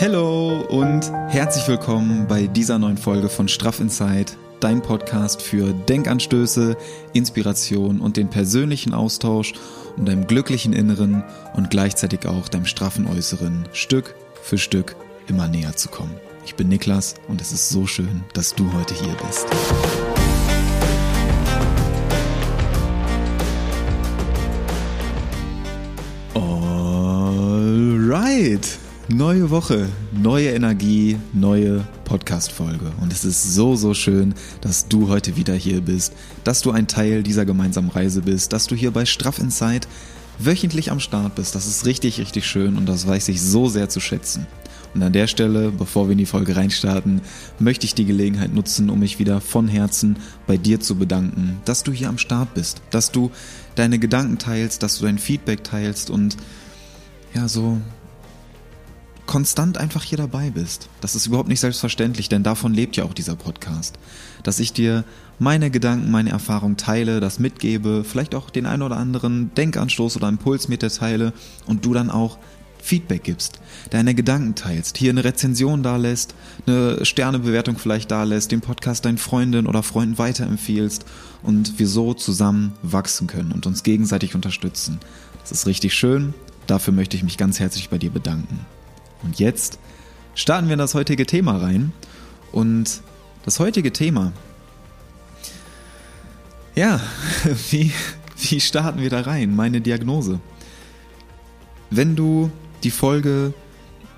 Hello und herzlich willkommen bei dieser neuen Folge von Straff Inside, dein Podcast für Denkanstöße, Inspiration und den persönlichen Austausch, um deinem glücklichen Inneren und gleichzeitig auch deinem straffen Äußeren Stück für Stück immer näher zu kommen. Ich bin Niklas und es ist so schön, dass du heute hier bist. Alright. Neue Woche, neue Energie, neue Podcast-Folge. Und es ist so, so schön, dass du heute wieder hier bist, dass du ein Teil dieser gemeinsamen Reise bist, dass du hier bei Straff Insight wöchentlich am Start bist. Das ist richtig, richtig schön und das weiß ich so sehr zu schätzen. Und an der Stelle, bevor wir in die Folge reinstarten, möchte ich die Gelegenheit nutzen, um mich wieder von Herzen bei dir zu bedanken, dass du hier am Start bist, dass du deine Gedanken teilst, dass du dein Feedback teilst und ja, so konstant einfach hier dabei bist. Das ist überhaupt nicht selbstverständlich, denn davon lebt ja auch dieser Podcast. Dass ich dir meine Gedanken, meine Erfahrungen teile, das mitgebe, vielleicht auch den einen oder anderen Denkanstoß oder Impuls mit dir teile und du dann auch Feedback gibst, deine Gedanken teilst, hier eine Rezension da lässt, eine Sternebewertung vielleicht da lässt, den Podcast deinen Freundinnen oder Freunden weiterempfiehlst und wir so zusammen wachsen können und uns gegenseitig unterstützen. Das ist richtig schön. Dafür möchte ich mich ganz herzlich bei dir bedanken. Und jetzt starten wir in das heutige Thema rein. Und das heutige Thema, ja, wie, wie starten wir da rein? Meine Diagnose. Wenn du die Folge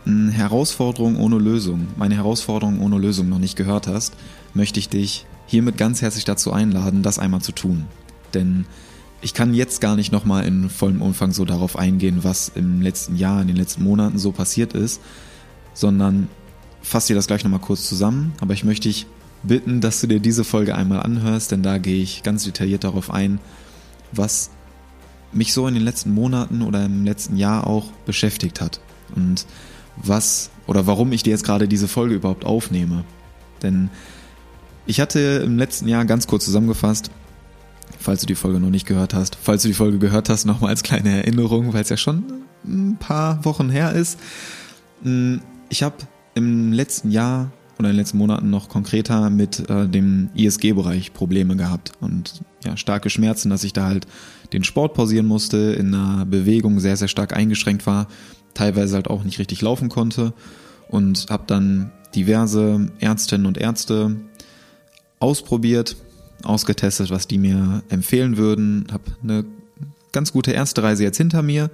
hm, Herausforderung ohne Lösung, meine Herausforderung ohne Lösung noch nicht gehört hast, möchte ich dich hiermit ganz herzlich dazu einladen, das einmal zu tun. Denn ich kann jetzt gar nicht nochmal in vollem Umfang so darauf eingehen, was im letzten Jahr, in den letzten Monaten so passiert ist, sondern fasse dir das gleich nochmal kurz zusammen. Aber ich möchte dich bitten, dass du dir diese Folge einmal anhörst, denn da gehe ich ganz detailliert darauf ein, was mich so in den letzten Monaten oder im letzten Jahr auch beschäftigt hat und was oder warum ich dir jetzt gerade diese Folge überhaupt aufnehme. Denn ich hatte im letzten Jahr ganz kurz zusammengefasst falls du die Folge noch nicht gehört hast. Falls du die Folge gehört hast, nochmal als kleine Erinnerung, weil es ja schon ein paar Wochen her ist. Hm, ich habe im letzten Jahr oder in den letzten Monaten noch konkreter mit äh, dem ISG-Bereich Probleme gehabt und ja, starke Schmerzen, dass ich da halt den Sport pausieren musste, in einer Bewegung sehr, sehr stark eingeschränkt war, teilweise halt auch nicht richtig laufen konnte und habe dann diverse Ärztinnen und Ärzte ausprobiert, ausgetestet, was die mir empfehlen würden, habe eine ganz gute erste Reise jetzt hinter mir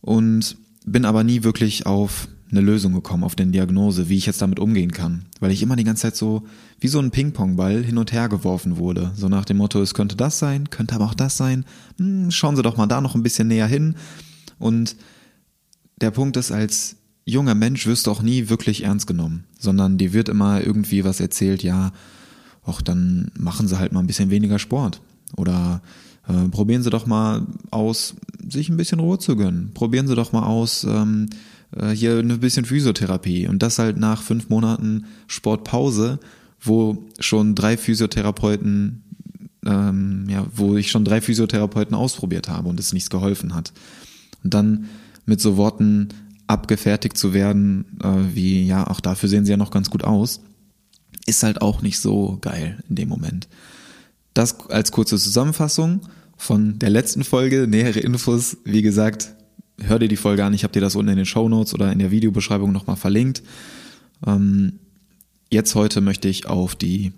und bin aber nie wirklich auf eine Lösung gekommen, auf eine Diagnose, wie ich jetzt damit umgehen kann, weil ich immer die ganze Zeit so wie so ein Ping-Pong-Ball hin und her geworfen wurde, so nach dem Motto, es könnte das sein, könnte aber auch das sein, hm, schauen Sie doch mal da noch ein bisschen näher hin. Und der Punkt ist, als junger Mensch wirst du auch nie wirklich ernst genommen, sondern dir wird immer irgendwie was erzählt, ja, ach, dann machen sie halt mal ein bisschen weniger Sport. Oder äh, probieren sie doch mal aus, sich ein bisschen Ruhe zu gönnen. Probieren sie doch mal aus, ähm, äh, hier ein bisschen Physiotherapie. Und das halt nach fünf Monaten Sportpause, wo schon drei Physiotherapeuten, ähm, ja, wo ich schon drei Physiotherapeuten ausprobiert habe und es nichts geholfen hat. Und dann mit so Worten abgefertigt zu werden, äh, wie, ja, auch dafür sehen sie ja noch ganz gut aus ist halt auch nicht so geil in dem Moment. Das als kurze Zusammenfassung von der letzten Folge. Nähere Infos, wie gesagt, hör dir die Folge an. Ich habe dir das unten in den Show Notes oder in der Videobeschreibung nochmal verlinkt. Ähm, jetzt heute möchte ich auf die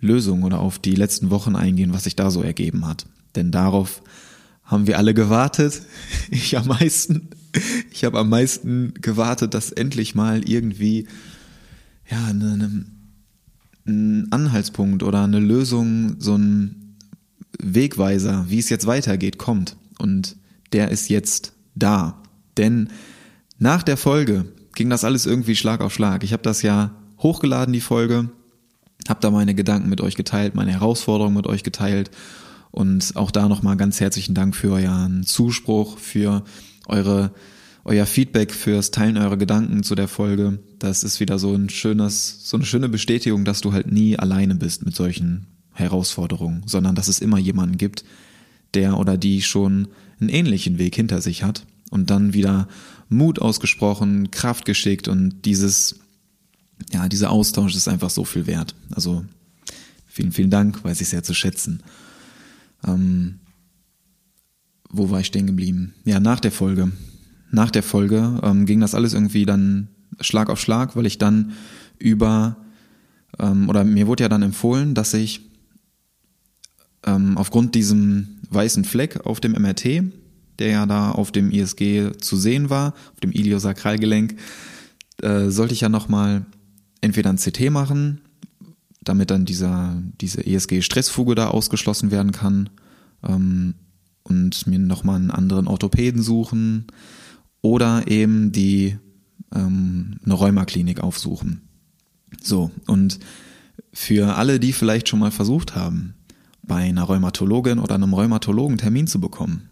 Lösung oder auf die letzten Wochen eingehen, was sich da so ergeben hat. Denn darauf haben wir alle gewartet. Ich am meisten. Ich habe am meisten gewartet, dass endlich mal irgendwie ja eine, eine ein Anhaltspunkt oder eine Lösung, so ein Wegweiser, wie es jetzt weitergeht, kommt. Und der ist jetzt da. Denn nach der Folge ging das alles irgendwie Schlag auf Schlag. Ich habe das ja hochgeladen, die Folge, habe da meine Gedanken mit euch geteilt, meine Herausforderungen mit euch geteilt. Und auch da nochmal ganz herzlichen Dank für euren Zuspruch, für eure euer Feedback fürs Teilen eurer Gedanken zu der Folge. Das ist wieder so ein schönes, so eine schöne Bestätigung, dass du halt nie alleine bist mit solchen Herausforderungen, sondern dass es immer jemanden gibt, der oder die schon einen ähnlichen Weg hinter sich hat und dann wieder Mut ausgesprochen, Kraft geschickt und dieses, ja, dieser Austausch ist einfach so viel wert. Also vielen, vielen Dank, weiß ich sehr zu schätzen. Ähm, wo war ich stehen geblieben? Ja, nach der Folge. Nach der Folge ähm, ging das alles irgendwie dann Schlag auf Schlag, weil ich dann über, ähm, oder mir wurde ja dann empfohlen, dass ich ähm, aufgrund diesem weißen Fleck auf dem MRT, der ja da auf dem ISG zu sehen war, auf dem Iliosakralgelenk, äh, sollte ich ja nochmal entweder ein CT machen, damit dann dieser, diese ESG-Stressfuge da ausgeschlossen werden kann ähm, und mir nochmal einen anderen Orthopäden suchen oder eben die ähm, eine Rheumaklinik aufsuchen. So, und für alle, die vielleicht schon mal versucht haben, bei einer Rheumatologin oder einem Rheumatologen Termin zu bekommen.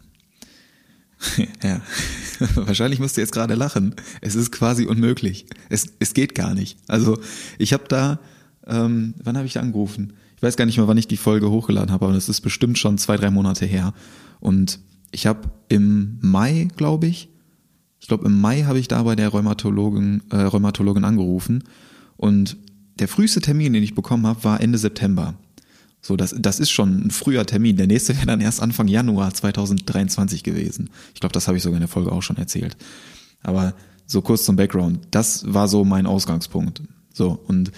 ja, wahrscheinlich müsst ihr jetzt gerade lachen. Es ist quasi unmöglich. Es, es geht gar nicht. Also ich habe da, ähm, wann habe ich da angerufen? Ich weiß gar nicht mehr, wann ich die Folge hochgeladen habe, aber das ist bestimmt schon zwei, drei Monate her. Und ich habe im Mai, glaube ich, ich glaube im Mai habe ich da bei der Rheumatologin, äh, Rheumatologin angerufen und der früheste Termin, den ich bekommen habe, war Ende September. So, das, das ist schon ein früher Termin. Der nächste wäre dann erst Anfang Januar 2023 gewesen. Ich glaube, das habe ich sogar in der Folge auch schon erzählt. Aber so kurz zum Background. Das war so mein Ausgangspunkt. So, und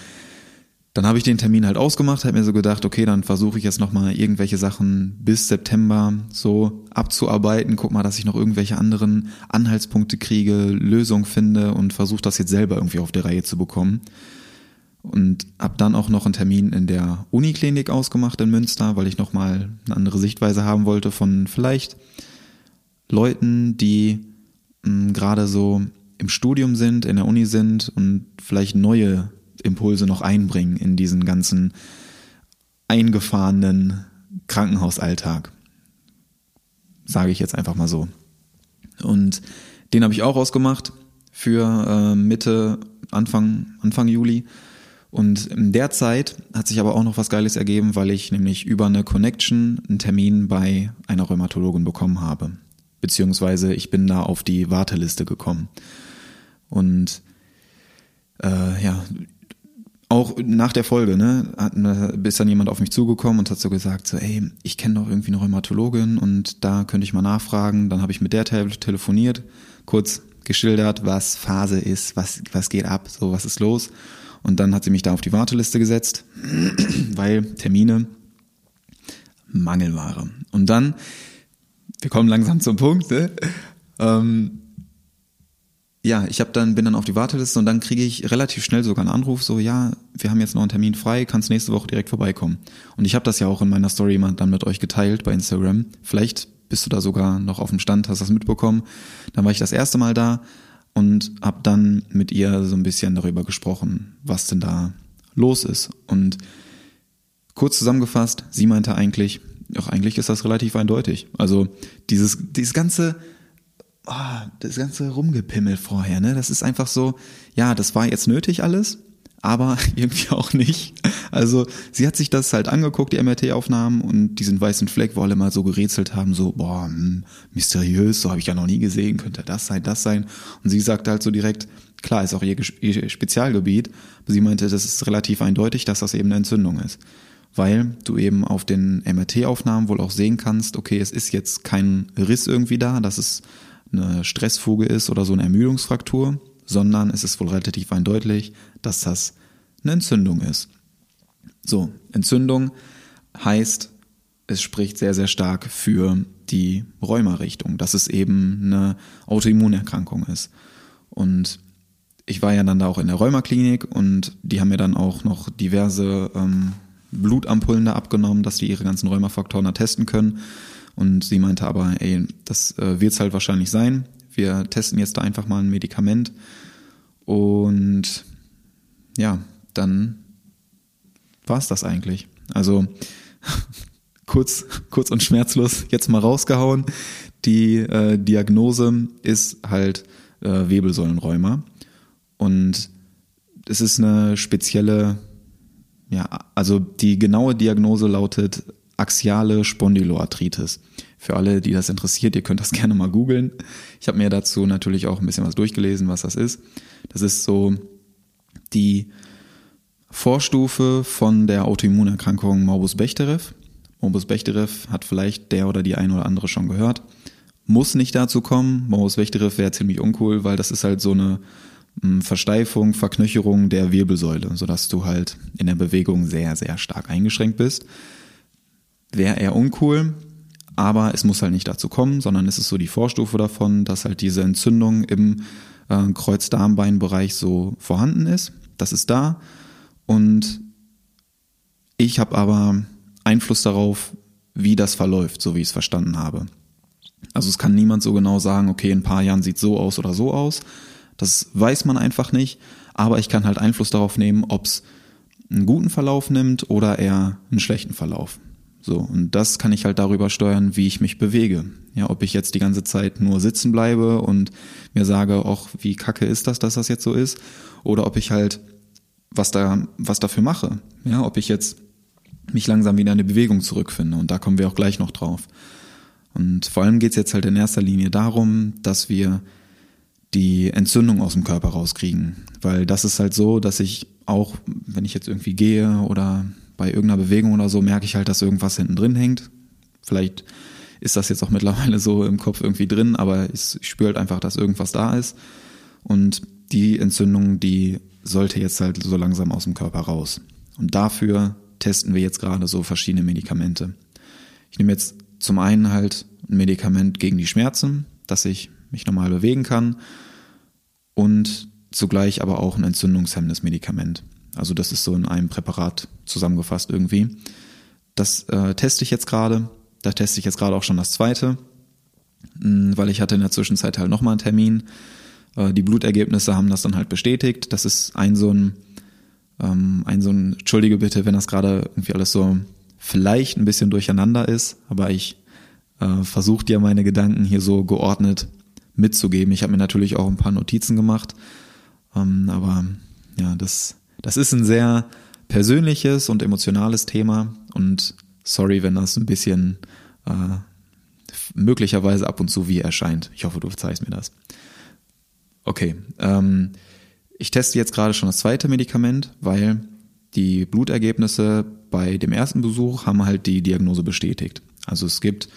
dann habe ich den Termin halt ausgemacht, habe mir so gedacht, okay, dann versuche ich jetzt nochmal irgendwelche Sachen bis September so abzuarbeiten, guck mal, dass ich noch irgendwelche anderen Anhaltspunkte kriege, Lösung finde und versuche das jetzt selber irgendwie auf der Reihe zu bekommen. Und habe dann auch noch einen Termin in der Uniklinik ausgemacht in Münster, weil ich nochmal eine andere Sichtweise haben wollte von vielleicht Leuten, die hm, gerade so im Studium sind, in der Uni sind und vielleicht neue Impulse noch einbringen in diesen ganzen eingefahrenen Krankenhausalltag. Sage ich jetzt einfach mal so. Und den habe ich auch ausgemacht für äh, Mitte, Anfang, Anfang Juli und in der Zeit hat sich aber auch noch was Geiles ergeben, weil ich nämlich über eine Connection einen Termin bei einer Rheumatologin bekommen habe. Beziehungsweise ich bin da auf die Warteliste gekommen. Und äh, ja, auch nach der Folge, ne, hat, ist dann jemand auf mich zugekommen und hat so gesagt, so, ey, ich kenne doch irgendwie eine Rheumatologin und da könnte ich mal nachfragen. Dann habe ich mit der telefoniert, kurz geschildert, was Phase ist, was, was geht ab, so, was ist los. Und dann hat sie mich da auf die Warteliste gesetzt, weil Termine Mangelware. Und dann, wir kommen langsam zum Punkt, ne? ähm, ja, ich habe dann bin dann auf die Warteliste und dann kriege ich relativ schnell sogar einen Anruf, so ja, wir haben jetzt noch einen Termin frei, kannst nächste Woche direkt vorbeikommen. Und ich habe das ja auch in meiner Story mal dann mit euch geteilt bei Instagram. Vielleicht bist du da sogar noch auf dem Stand, hast das mitbekommen. Dann war ich das erste Mal da, und habe dann mit ihr so ein bisschen darüber gesprochen, was denn da los ist. Und kurz zusammengefasst, sie meinte eigentlich, auch eigentlich ist das relativ eindeutig. Also dieses, dieses ganze, oh, das ganze Rumgepimmel vorher, ne, das ist einfach so, ja, das war jetzt nötig alles, aber irgendwie auch nicht. Also sie hat sich das halt angeguckt, die MRT-Aufnahmen und diesen weißen Fleck, wo alle mal so gerätselt haben, so, boah, hm, mysteriös, so habe ich ja noch nie gesehen, könnte das sein, das sein. Und sie sagte halt so direkt, klar, ist auch ihr, ihr Spezialgebiet, aber sie meinte, das ist relativ eindeutig, dass das eben eine Entzündung ist. Weil du eben auf den MRT-Aufnahmen wohl auch sehen kannst, okay, es ist jetzt kein Riss irgendwie da, dass es eine Stressfuge ist oder so eine Ermüdungsfraktur, sondern es ist wohl relativ eindeutig, dass das eine Entzündung ist. So, Entzündung heißt, es spricht sehr, sehr stark für die Rheumarichtung, dass es eben eine Autoimmunerkrankung ist. Und ich war ja dann da auch in der Rheumaklinik und die haben mir dann auch noch diverse ähm, Blutampullen da abgenommen, dass die ihre ganzen Rheumafaktoren da testen können. Und sie meinte aber, ey, das äh, wird es halt wahrscheinlich sein wir testen jetzt da einfach mal ein Medikament und ja, dann war es das eigentlich. Also kurz, kurz und schmerzlos jetzt mal rausgehauen. Die äh, Diagnose ist halt äh, Wirbelsäulenrheuma und es ist eine spezielle, ja, also die genaue Diagnose lautet axiale Spondyloarthritis. Für alle, die das interessiert, ihr könnt das gerne mal googeln. Ich habe mir dazu natürlich auch ein bisschen was durchgelesen, was das ist. Das ist so die Vorstufe von der Autoimmunerkrankung Morbus Bechterew. Morbus Bechterew hat vielleicht der oder die eine oder andere schon gehört. Muss nicht dazu kommen. Morbus Bechterew wäre ziemlich uncool, weil das ist halt so eine hm, Versteifung, Verknöcherung der Wirbelsäule, sodass du halt in der Bewegung sehr, sehr stark eingeschränkt bist. Wäre eher uncool, aber es muss halt nicht dazu kommen, sondern es ist so die Vorstufe davon, dass halt diese Entzündung im äh, Kreuzdarmbeinbereich so vorhanden ist. Das ist da und ich habe aber Einfluss darauf, wie das verläuft, so wie ich es verstanden habe. Also es kann niemand so genau sagen, okay, in ein paar Jahren sieht so aus oder so aus. Das weiß man einfach nicht, aber ich kann halt Einfluss darauf nehmen, ob es einen guten Verlauf nimmt oder eher einen schlechten Verlauf. So, und das kann ich halt darüber steuern, wie ich mich bewege. Ja, ob ich jetzt die ganze Zeit nur sitzen bleibe und mir sage, ach, wie kacke ist das, dass das jetzt so ist, oder ob ich halt was da, was dafür mache. Ja, ob ich jetzt mich langsam wieder in die Bewegung zurückfinde. Und da kommen wir auch gleich noch drauf. Und vor allem geht's jetzt halt in erster Linie darum, dass wir die Entzündung aus dem Körper rauskriegen. Weil das ist halt so, dass ich auch, wenn ich jetzt irgendwie gehe oder bei irgendeiner Bewegung oder so merke ich halt, dass irgendwas hinten drin hängt. Vielleicht ist das jetzt auch mittlerweile so im Kopf irgendwie drin, aber ich spüre halt einfach, dass irgendwas da ist. Und die Entzündung, die sollte jetzt halt so langsam aus dem Körper raus. Und dafür testen wir jetzt gerade so verschiedene Medikamente. Ich nehme jetzt zum einen halt ein Medikament gegen die Schmerzen, dass ich mich normal bewegen kann und zugleich aber auch ein entzündungshemmendes Medikament. Also das ist so in einem Präparat zusammengefasst irgendwie. Das äh, teste ich jetzt gerade. Da teste ich jetzt gerade auch schon das zweite, hm, weil ich hatte in der Zwischenzeit halt nochmal einen Termin. Äh, die Blutergebnisse haben das dann halt bestätigt. Das ist ein so ein, ähm, ein so ein, entschuldige bitte, wenn das gerade irgendwie alles so vielleicht ein bisschen durcheinander ist, aber ich äh, versuche dir meine Gedanken hier so geordnet mitzugeben. Ich habe mir natürlich auch ein paar Notizen gemacht, ähm, aber ja, das das ist ein sehr persönliches und emotionales Thema und sorry, wenn das ein bisschen äh, möglicherweise ab und zu wie erscheint. Ich hoffe, du verzeihst mir das. Okay, ähm, ich teste jetzt gerade schon das zweite Medikament, weil die Blutergebnisse bei dem ersten Besuch haben halt die Diagnose bestätigt. Also es gibt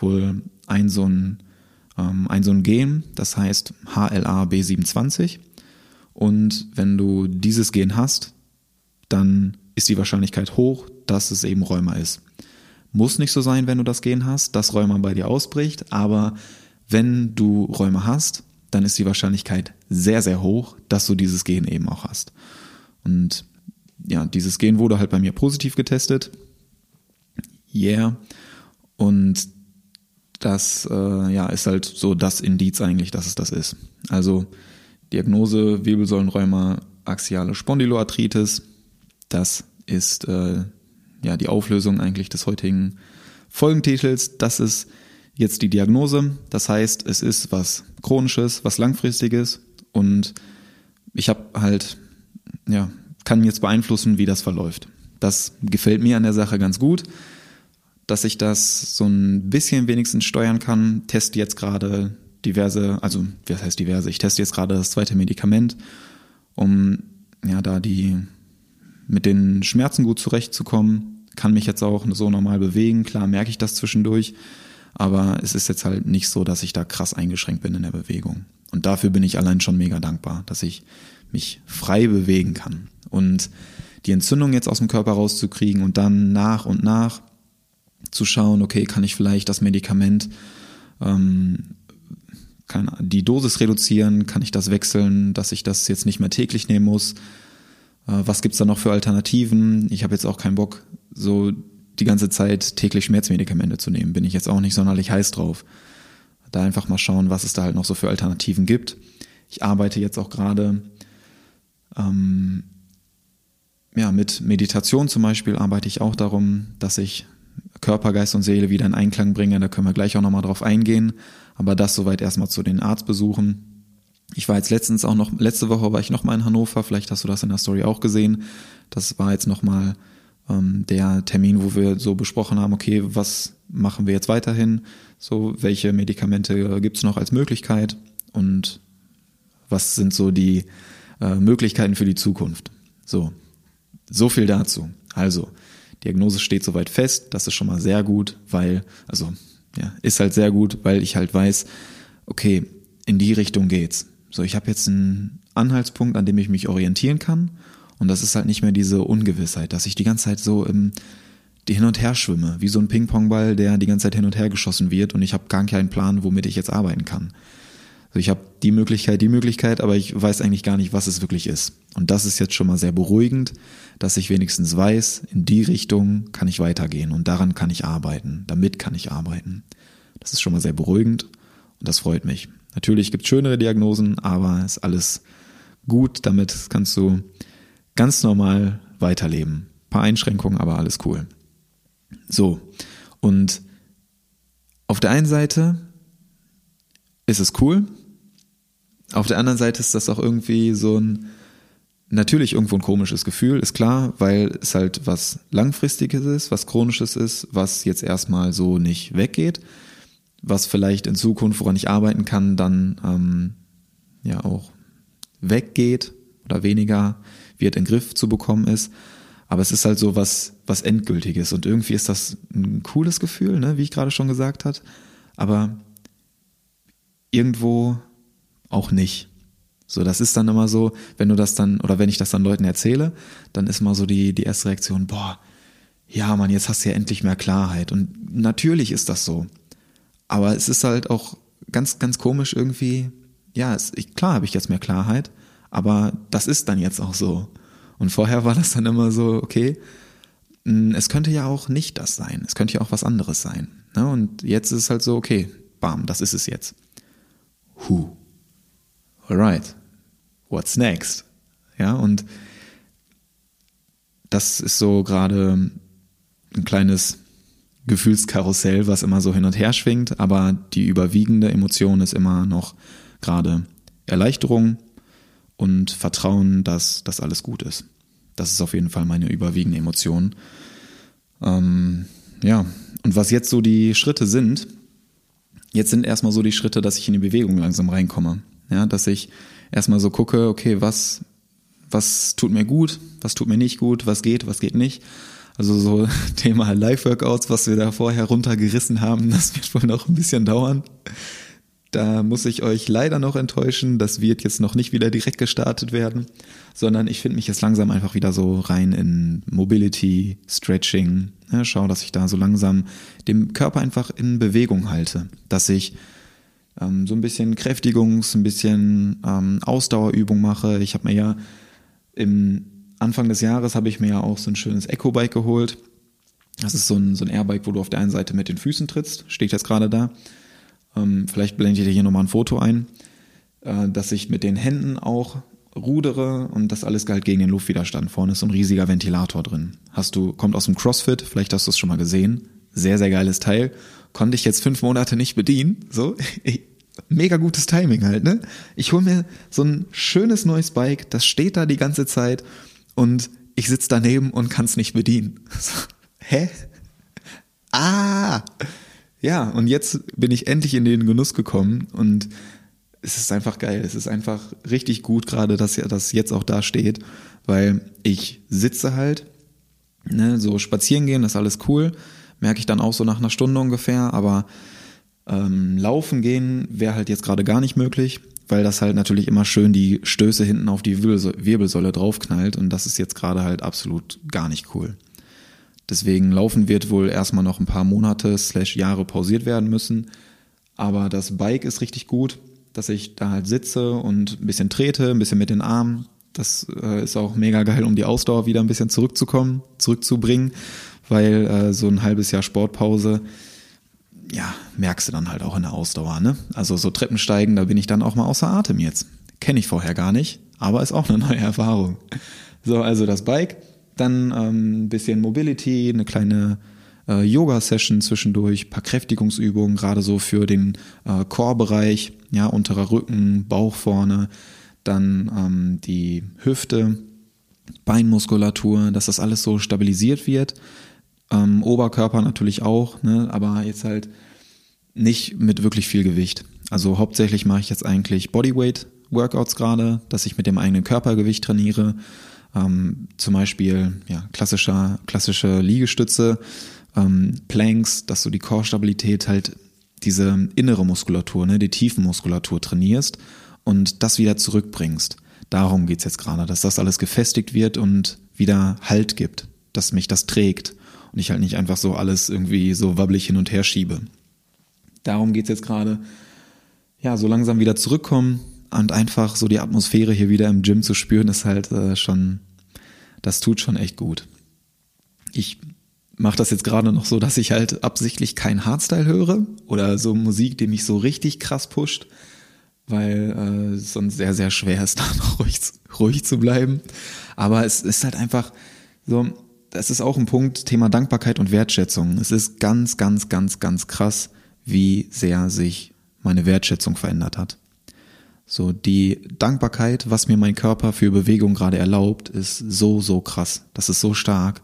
wohl ein so ein, ähm, ein so ein Gen, das heißt HLA-B27 und wenn du dieses Gen hast, dann ist die Wahrscheinlichkeit hoch, dass es eben Rheuma ist. Muss nicht so sein, wenn du das Gen hast, dass Rheuma bei dir ausbricht, aber wenn du Rheuma hast, dann ist die Wahrscheinlichkeit sehr, sehr hoch, dass du dieses Gen eben auch hast. Und ja, dieses Gen wurde halt bei mir positiv getestet. Yeah. Und das äh, ja, ist halt so das Indiz eigentlich, dass es das ist. Also Diagnose Wirbelsäulenrheuma, axiale Spondyloarthritis. Das ist äh, ja die Auflösung eigentlich des heutigen Folgentitels. Das ist jetzt die Diagnose. Das heißt, es ist was Chronisches, was Langfristiges und ich habe halt, ja, kann jetzt beeinflussen, wie das verläuft. Das gefällt mir an der Sache ganz gut, dass ich das so ein bisschen wenigstens steuern kann. Teste jetzt gerade diverse, also was heißt diverse, ich teste jetzt gerade das zweite Medikament, um ja da die mit den Schmerzen gut zurechtzukommen, kann mich jetzt auch so normal bewegen, klar merke ich das zwischendurch, aber es ist jetzt halt nicht so, dass ich da krass eingeschränkt bin in der Bewegung. Und dafür bin ich allein schon mega dankbar, dass ich mich frei bewegen kann. Und die Entzündung jetzt aus dem Körper rauszukriegen und dann nach und nach zu schauen, okay, kann ich vielleicht das Medikament ähm, kann die Dosis reduzieren, kann ich das wechseln, dass ich das jetzt nicht mehr täglich nehmen muss. Äh, was gibt's da noch für Alternativen? Ich habe jetzt auch keinen Bock, so die ganze Zeit täglich Schmerzmedikamente zu nehmen. Bin ich jetzt auch nicht sonderlich heiß drauf. Da einfach mal schauen, was es da halt noch so für Alternativen gibt. Ich arbeite jetzt auch gerade ähm, ja, mit Meditation zum Beispiel arbeite ich auch darum, dass ich Körper, Geist und Seele wieder in Einklang bringe. Da können wir gleich auch nochmal drauf eingehen. Aber das soweit erstmal zu den Arztbesuchen. Ich war jetzt letztens auch noch, letzte Woche war ich nochmal in Hannover, vielleicht hast du das in der Story auch gesehen. Das war jetzt nochmal ähm, der Termin, wo wir so besprochen haben, okay, was machen wir jetzt weiterhin? So, welche Medikamente gibt's noch als Möglichkeit? Und was sind so die äh, Möglichkeiten für die Zukunft? So, so viel dazu. Also, Diagnose steht soweit fest, das ist schon mal sehr gut, weil, also, ja, ist halt sehr gut, weil ich halt weiß, okay, in die Richtung geht's. So, ich habe jetzt einen Anhaltspunkt, an dem ich mich orientieren kann. Und das ist halt nicht mehr diese Ungewissheit, dass ich die ganze Zeit so im die hin und her schwimme, wie so ein Ping-Pong-Ball, der die ganze Zeit hin und her geschossen wird und ich habe gar keinen Plan, womit ich jetzt arbeiten kann. Also ich habe die Möglichkeit, die Möglichkeit, aber ich weiß eigentlich gar nicht, was es wirklich ist. Und das ist jetzt schon mal sehr beruhigend, dass ich wenigstens weiß, in die Richtung kann ich weitergehen und daran kann ich arbeiten, damit kann ich arbeiten. Das ist schon mal sehr beruhigend und das freut mich. Natürlich gibt es schönere Diagnosen, aber ist alles gut. Damit kannst du ganz normal weiterleben. Ein paar Einschränkungen, aber alles cool. So, und auf der einen Seite ist es cool, auf der anderen Seite ist das auch irgendwie so ein, natürlich irgendwo ein komisches Gefühl, ist klar, weil es halt was Langfristiges ist, was Chronisches ist, was jetzt erstmal so nicht weggeht was vielleicht in Zukunft, woran ich arbeiten kann, dann ähm, ja auch weggeht oder weniger wird in den Griff zu bekommen ist. Aber es ist halt so was, was Endgültiges. Und irgendwie ist das ein cooles Gefühl, ne, wie ich gerade schon gesagt hat. Aber irgendwo auch nicht. So, das ist dann immer so, wenn du das dann, oder wenn ich das dann Leuten erzähle, dann ist mal so die, die erste Reaktion, boah, ja, Mann, jetzt hast du ja endlich mehr Klarheit. Und natürlich ist das so. Aber es ist halt auch ganz, ganz komisch irgendwie. Ja, es, ich, klar habe ich jetzt mehr Klarheit, aber das ist dann jetzt auch so. Und vorher war das dann immer so, okay, hm, es könnte ja auch nicht das sein. Es könnte ja auch was anderes sein. Ne? Und jetzt ist es halt so, okay, bam, das ist es jetzt. Huh. Alright. What's next? Ja, und das ist so gerade ein kleines Gefühlskarussell, was immer so hin und her schwingt, aber die überwiegende Emotion ist immer noch gerade Erleichterung und Vertrauen, dass das alles gut ist. Das ist auf jeden Fall meine überwiegende Emotion. Ähm, ja, und was jetzt so die Schritte sind, jetzt sind erstmal so die Schritte, dass ich in die Bewegung langsam reinkomme. Ja, dass ich erstmal so gucke, okay, was, was tut mir gut, was tut mir nicht gut, was geht, was geht nicht also so Thema Live-Workouts, was wir da vorher runtergerissen haben, das wird wohl noch ein bisschen dauern. Da muss ich euch leider noch enttäuschen. Das wird jetzt noch nicht wieder direkt gestartet werden, sondern ich finde mich jetzt langsam einfach wieder so rein in Mobility, Stretching. Ja, schau, dass ich da so langsam den Körper einfach in Bewegung halte. Dass ich ähm, so ein bisschen Kräftigungs-, ein bisschen ähm, Ausdauerübung mache. Ich habe mir ja im Anfang des Jahres habe ich mir ja auch so ein schönes Eco-Bike geholt. Das ist so ein, so ein Airbike, wo du auf der einen Seite mit den Füßen trittst. Steht jetzt gerade da. Ähm, vielleicht blende ich dir hier nochmal ein Foto ein, äh, dass ich mit den Händen auch rudere und das alles halt gegen den Luftwiderstand. Vorne ist so ein riesiger Ventilator drin. Hast du, kommt aus dem CrossFit, vielleicht hast du es schon mal gesehen. Sehr, sehr geiles Teil. Konnte ich jetzt fünf Monate nicht bedienen. So, mega gutes Timing halt, ne? Ich hole mir so ein schönes neues Bike, das steht da die ganze Zeit und ich sitze daneben und kann es nicht bedienen. Hä? Ah! Ja, und jetzt bin ich endlich in den Genuss gekommen und es ist einfach geil. Es ist einfach richtig gut gerade, dass das jetzt auch da steht, weil ich sitze halt, ne, so spazieren gehen, das ist alles cool. Merke ich dann auch so nach einer Stunde ungefähr, aber ähm, laufen gehen wäre halt jetzt gerade gar nicht möglich weil das halt natürlich immer schön die Stöße hinten auf die Wirbelsäule draufknallt und das ist jetzt gerade halt absolut gar nicht cool. Deswegen laufen wird wohl erstmal noch ein paar Monate slash Jahre pausiert werden müssen. Aber das Bike ist richtig gut, dass ich da halt sitze und ein bisschen trete, ein bisschen mit den Armen. Das äh, ist auch mega geil, um die Ausdauer wieder ein bisschen zurückzukommen, zurückzubringen, weil äh, so ein halbes Jahr Sportpause ja, merkst du dann halt auch in der Ausdauer, ne? Also so Treppensteigen, da bin ich dann auch mal außer Atem jetzt. Kenne ich vorher gar nicht, aber ist auch eine neue Erfahrung. So, also das Bike, dann ähm, ein bisschen Mobility, eine kleine äh, Yoga-Session zwischendurch, paar Kräftigungsübungen, gerade so für den äh, Core-Bereich, ja, unterer Rücken, Bauch vorne, dann ähm, die Hüfte, Beinmuskulatur, dass das alles so stabilisiert wird. Ähm, Oberkörper natürlich auch, ne? aber jetzt halt nicht mit wirklich viel Gewicht. Also hauptsächlich mache ich jetzt eigentlich Bodyweight Workouts gerade, dass ich mit dem eigenen Körpergewicht trainiere. Ähm, zum Beispiel ja, klassischer, klassische Liegestütze, ähm, Planks, dass du die Core-Stabilität halt diese innere Muskulatur, ne, die Tiefenmuskulatur trainierst und das wieder zurückbringst. Darum geht's jetzt gerade, dass das alles gefestigt wird und wieder Halt gibt, dass mich das trägt und ich halt nicht einfach so alles irgendwie so wabbelig hin und her schiebe. Darum geht's jetzt gerade, ja, so langsam wieder zurückkommen und einfach so die Atmosphäre hier wieder im Gym zu spüren, ist halt äh, schon, das tut schon echt gut. Ich mache das jetzt gerade noch so, dass ich halt absichtlich kein Hardstyle höre oder so Musik, die mich so richtig krass pusht, weil äh, sonst sehr, sehr schwer ist, da noch ruhig, ruhig zu bleiben. Aber es ist halt einfach so, das ist auch ein Punkt, Thema Dankbarkeit und Wertschätzung. Es ist ganz, ganz, ganz, ganz krass, wie sehr sich meine Wertschätzung verändert hat. So, die Dankbarkeit, was mir mein Körper für Bewegung gerade erlaubt, ist so, so krass. Das ist so stark.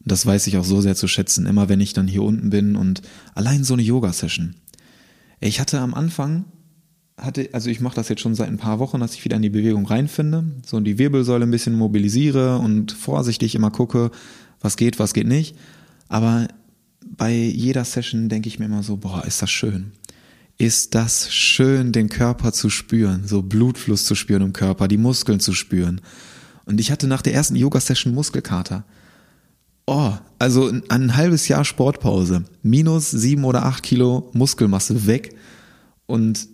Und das weiß ich auch so sehr zu schätzen, immer wenn ich dann hier unten bin und allein so eine Yoga-Session. Ich hatte am Anfang, hatte, also ich mache das jetzt schon seit ein paar Wochen, dass ich wieder in die Bewegung reinfinde, so die Wirbelsäule ein bisschen mobilisiere und vorsichtig immer gucke, was geht, was geht nicht. Aber bei jeder Session denke ich mir immer so, boah, ist das schön ist das schön, den Körper zu spüren, so Blutfluss zu spüren im Körper, die Muskeln zu spüren. Und ich hatte nach der ersten Yoga-Session Muskelkater. Oh, also ein halbes Jahr Sportpause, minus sieben oder acht Kilo Muskelmasse weg. Und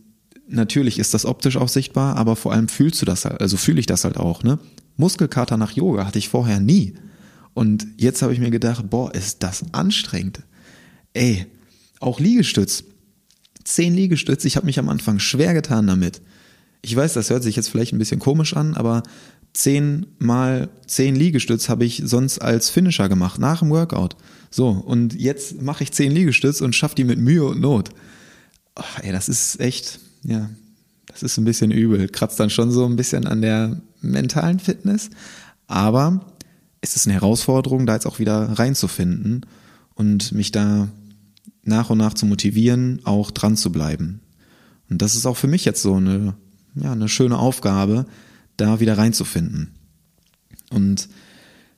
natürlich ist das optisch auch sichtbar, aber vor allem fühlst du das halt, also fühle ich das halt auch, ne? Muskelkater nach Yoga hatte ich vorher nie. Und jetzt habe ich mir gedacht, boah, ist das anstrengend. Ey, auch Liegestütz Zehn Liegestütze, ich habe mich am Anfang schwer getan damit. Ich weiß, das hört sich jetzt vielleicht ein bisschen komisch an, aber zehn mal zehn Liegestütz habe ich sonst als Finisher gemacht, nach dem Workout. So, und jetzt mache ich zehn Liegestütz und schaffe die mit Mühe und Not. Ach, ey, das ist echt, ja, das ist ein bisschen übel. Kratzt dann schon so ein bisschen an der mentalen Fitness. Aber es ist eine Herausforderung, da jetzt auch wieder reinzufinden und mich da nach und nach zu motivieren, auch dran zu bleiben. Und das ist auch für mich jetzt so eine, ja, eine schöne Aufgabe, da wieder reinzufinden. Und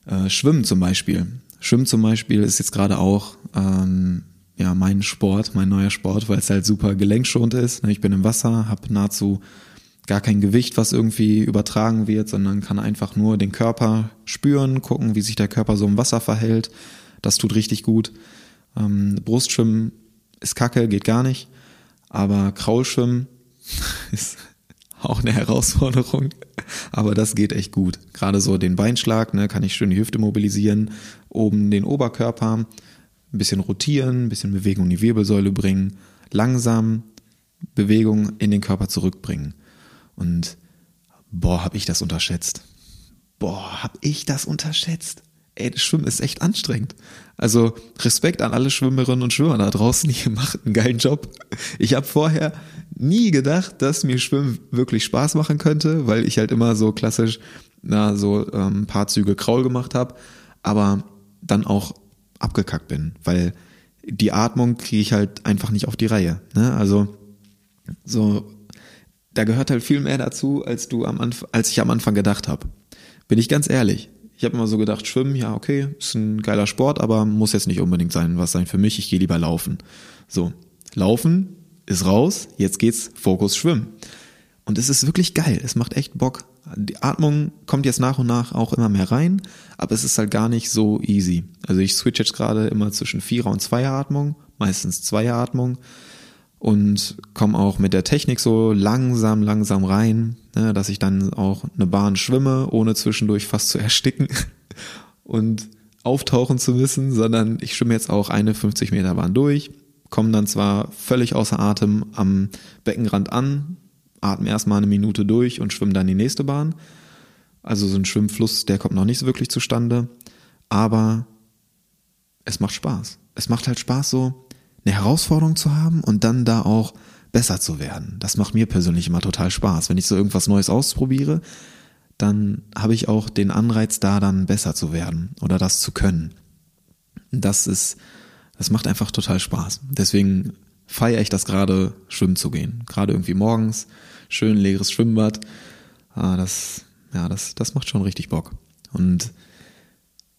äh, Schwimmen zum Beispiel. Schwimmen zum Beispiel ist jetzt gerade auch ähm, ja mein Sport, mein neuer Sport, weil es halt super gelenkschonend ist. Ich bin im Wasser, habe nahezu gar kein Gewicht, was irgendwie übertragen wird, sondern kann einfach nur den Körper spüren, gucken, wie sich der Körper so im Wasser verhält. Das tut richtig gut. Ähm, Brustschwimmen ist kacke, geht gar nicht. Aber Kraulschwimmen ist auch eine Herausforderung. Aber das geht echt gut. Gerade so den Beinschlag, ne, kann ich schön die Hüfte mobilisieren, oben den Oberkörper, ein bisschen rotieren, ein bisschen Bewegung in die Wirbelsäule bringen, langsam Bewegung in den Körper zurückbringen. Und boah, hab ich das unterschätzt. Boah, hab ich das unterschätzt ey, das Schwimmen ist echt anstrengend. Also Respekt an alle Schwimmerinnen und Schwimmer da draußen, ihr macht einen geilen Job. Ich habe vorher nie gedacht, dass mir Schwimmen wirklich Spaß machen könnte, weil ich halt immer so klassisch na so ähm, ein paar Züge Kraul gemacht habe, aber dann auch abgekackt bin, weil die Atmung kriege ich halt einfach nicht auf die Reihe. Ne? Also so, da gehört halt viel mehr dazu, als du am Anfang, als ich am Anfang gedacht habe. Bin ich ganz ehrlich. Ich habe immer so gedacht, Schwimmen, ja, okay, ist ein geiler Sport, aber muss jetzt nicht unbedingt sein, was sein für mich. Ich gehe lieber laufen. So, laufen ist raus, jetzt geht's Fokus Schwimmen. Und es ist wirklich geil, es macht echt Bock. Die Atmung kommt jetzt nach und nach auch immer mehr rein, aber es ist halt gar nicht so easy. Also ich switch jetzt gerade immer zwischen Vierer- und Zweieratmung, meistens Zweieratmung und komme auch mit der Technik so langsam, langsam rein, ne, dass ich dann auch eine Bahn schwimme, ohne zwischendurch fast zu ersticken und auftauchen zu müssen, sondern ich schwimme jetzt auch eine 50 Meter Bahn durch, komme dann zwar völlig außer Atem am Beckenrand an, atme erstmal eine Minute durch und schwimme dann die nächste Bahn. Also so ein Schwimmfluss, der kommt noch nicht so wirklich zustande, aber es macht Spaß. Es macht halt Spaß so, eine Herausforderung zu haben und dann da auch besser zu werden. Das macht mir persönlich immer total Spaß. Wenn ich so irgendwas Neues ausprobiere, dann habe ich auch den Anreiz da dann besser zu werden oder das zu können. Das ist, das macht einfach total Spaß. Deswegen feiere ich das gerade, schwimmen zu gehen. Gerade irgendwie morgens, schön leeres Schwimmbad. Ah, das, ja, das, das macht schon richtig Bock. Und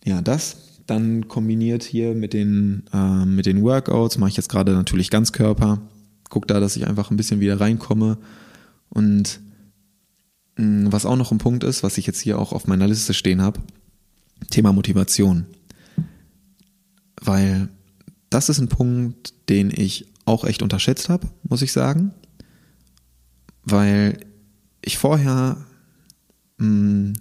ja, das dann kombiniert hier mit den, äh, mit den Workouts, mache ich jetzt gerade natürlich Ganzkörper. Guck da, dass ich einfach ein bisschen wieder reinkomme. Und mh, mm, was auch noch ein Punkt ist, was ich jetzt hier auch auf meiner Liste stehen habe, Thema Motivation. Weil das ist ein Punkt, den ich auch echt unterschätzt habe, muss ich sagen. Weil ich vorher, mh, mm,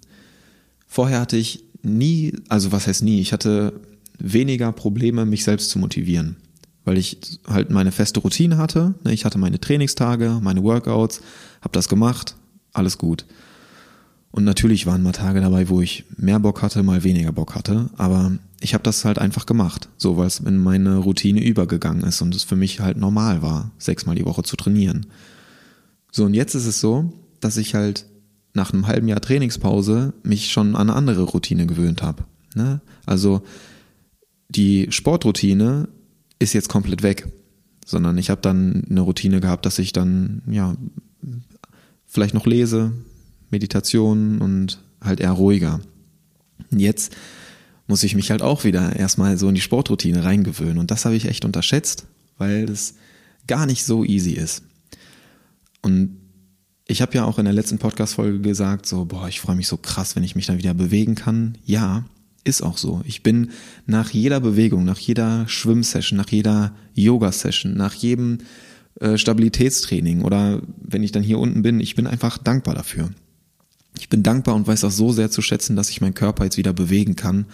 vorher hatte ich nie, also was heißt nie, ich hatte weniger Probleme, mich selbst zu motivieren, weil ich halt meine feste Routine hatte. Ne, ich hatte meine Trainingstage, meine Workouts, habe das gemacht, alles gut. Und natürlich waren mal Tage dabei, wo ich mehr Bock hatte, mal weniger Bock hatte, aber ich habe das halt einfach gemacht, so weil es in meine Routine übergegangen ist und es für mich halt normal war, sechsmal die Woche zu trainieren. So und jetzt ist es so, dass ich halt nach einem halben Jahr Trainingspause mich schon an eine andere Routine gewöhnt habe. Ne? Also die Sportroutine ist jetzt komplett weg, sondern ich habe dann eine Routine gehabt, dass ich dann ja vielleicht noch lese, Meditation und halt eher ruhiger. Jetzt muss ich mich halt auch wieder erstmal so in die Sportroutine reingewöhnen und das habe ich echt unterschätzt, weil das gar nicht so easy ist. Und ich habe ja auch in der letzten Podcast-Folge gesagt, so, boah, ich freue mich so krass, wenn ich mich dann wieder bewegen kann. Ja, ist auch so. Ich bin nach jeder Bewegung, nach jeder Schwimmsession, nach jeder Yoga-Session, nach jedem äh, Stabilitätstraining oder wenn ich dann hier unten bin, ich bin einfach dankbar dafür. Ich bin dankbar und weiß auch so sehr zu schätzen, dass ich meinen Körper jetzt wieder bewegen kann,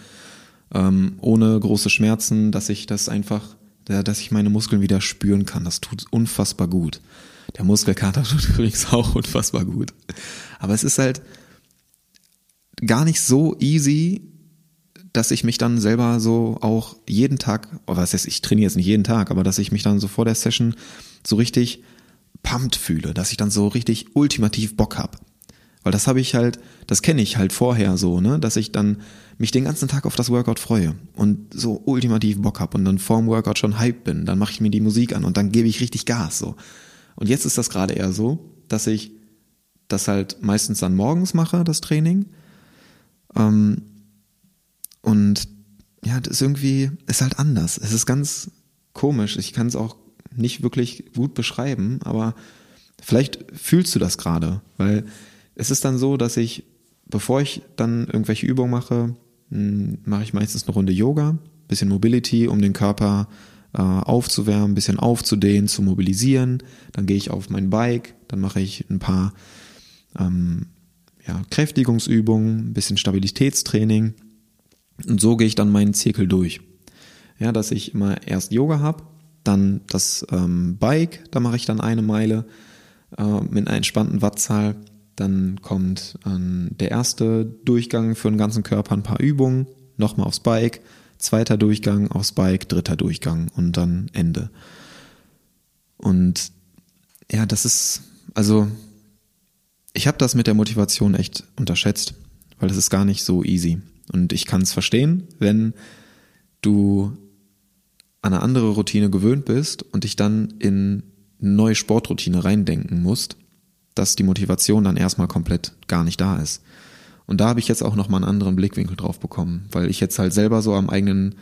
ähm, ohne große Schmerzen, dass ich das einfach, dass ich meine Muskeln wieder spüren kann. Das tut unfassbar gut. Der Muskelkater tut übrigens auch unfassbar gut. Aber es ist halt gar nicht so easy, dass ich mich dann selber so auch jeden Tag, oder was heißt, ich trainiere jetzt nicht jeden Tag, aber dass ich mich dann so vor der Session so richtig pumped fühle, dass ich dann so richtig ultimativ Bock hab. Weil das habe ich halt, das kenne ich halt vorher so, ne, dass ich dann mich den ganzen Tag auf das Workout freue und so ultimativ Bock hab und dann vorm Workout schon hype bin, dann mache ich mir die Musik an und dann gebe ich richtig Gas so. Und jetzt ist das gerade eher so, dass ich das halt meistens dann morgens mache, das Training. Ähm, und ja, das ist irgendwie, ist halt anders. Es ist ganz komisch. Ich kann es auch nicht wirklich gut beschreiben, aber vielleicht fühlst du das gerade, weil es ist dann so, dass ich, bevor ich dann irgendwelche Übungen mache, hm, mache ich meistens eine Runde Yoga, bisschen Mobility, um den Körper äh, aufzuwärmen, bisschen aufzudehnen, zu mobilisieren. Dann gehe ich auf mein Bike, dann mache ich ein paar ähm, ja, Kräftigungsübungen, ein bisschen Stabilitätstraining. Und so gehe ich dann meinen Zirkel durch. Ja, dass ich immer erst Yoga habe, dann das ähm, Bike, da mache ich dann eine Meile äh, mit einer entspannten Wattzahl. Dann kommt ähm, der erste Durchgang für den ganzen Körper, ein paar Übungen, nochmal aufs Bike, zweiter Durchgang aufs Bike, dritter Durchgang und dann Ende. Und ja, das ist, also ich habe das mit der Motivation echt unterschätzt, weil es ist gar nicht so easy. Und ich kann es verstehen, wenn du an eine andere Routine gewöhnt bist und dich dann in eine neue Sportroutine reindenken musst, dass die Motivation dann erstmal komplett gar nicht da ist. Und da habe ich jetzt auch nochmal einen anderen Blickwinkel drauf bekommen, weil ich jetzt halt selber so am eigenen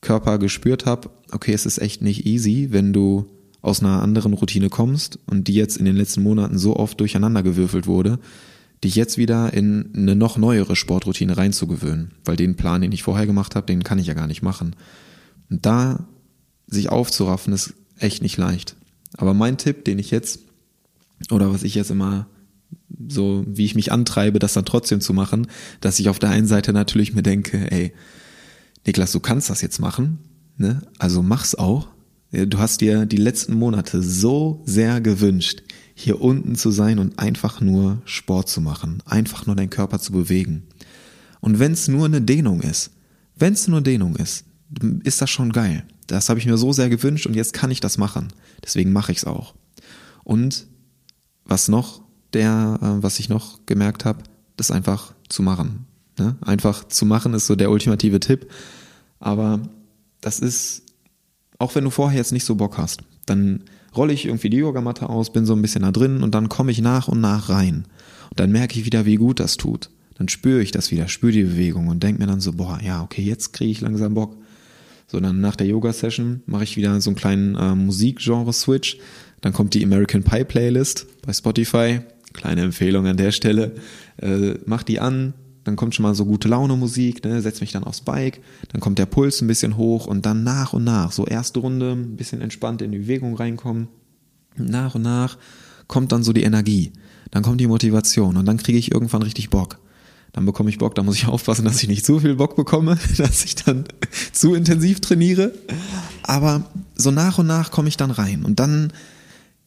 Körper gespürt habe, okay, es ist echt nicht easy, wenn du aus einer anderen Routine kommst und die jetzt in den letzten Monaten so oft durcheinander gewürfelt wurde, dich jetzt wieder in eine noch neuere Sportroutine reinzugewöhnen, weil den Plan, den ich vorher gemacht habe, den kann ich ja gar nicht machen. Und da sich aufzuraffen, ist echt nicht leicht. Aber mein Tipp, den ich jetzt oder was ich jetzt immer so wie ich mich antreibe, das dann trotzdem zu machen, dass ich auf der einen Seite natürlich mir denke, ey, Niklas, du kannst das jetzt machen, ne? Also mach's auch. Du hast dir die letzten Monate so sehr gewünscht, hier unten zu sein und einfach nur Sport zu machen, einfach nur deinen Körper zu bewegen. Und wenn's nur eine Dehnung ist, wenn's nur Dehnung ist, ist das schon geil. Das habe ich mir so sehr gewünscht und jetzt kann ich das machen. Deswegen mache ich's auch. Und was noch der, äh, was ich noch gemerkt habe, das einfach zu machen. Ne? Einfach zu machen ist so der ultimative Tipp. Aber das ist, auch wenn du vorher jetzt nicht so Bock hast, dann rolle ich irgendwie die Yogamatte aus, bin so ein bisschen da drin und dann komme ich nach und nach rein. Und dann merke ich wieder, wie gut das tut. Dann spüre ich das wieder, spüre die Bewegung und denke mir dann so, boah, ja, okay, jetzt kriege ich langsam Bock. So, dann nach der Yoga-Session mache ich wieder so einen kleinen äh, Musikgenre-Switch. Dann kommt die American Pie Playlist bei Spotify. Kleine Empfehlung an der Stelle. Äh, mach die an, dann kommt schon mal so gute Laune Musik, ne, setz mich dann aufs Bike, dann kommt der Puls ein bisschen hoch und dann nach und nach, so erste Runde, ein bisschen entspannt in die Bewegung reinkommen. Nach und nach kommt dann so die Energie, dann kommt die Motivation und dann kriege ich irgendwann richtig Bock. Dann bekomme ich Bock, da muss ich aufpassen, dass ich nicht zu viel Bock bekomme, dass ich dann zu intensiv trainiere. Aber so nach und nach komme ich dann rein und dann,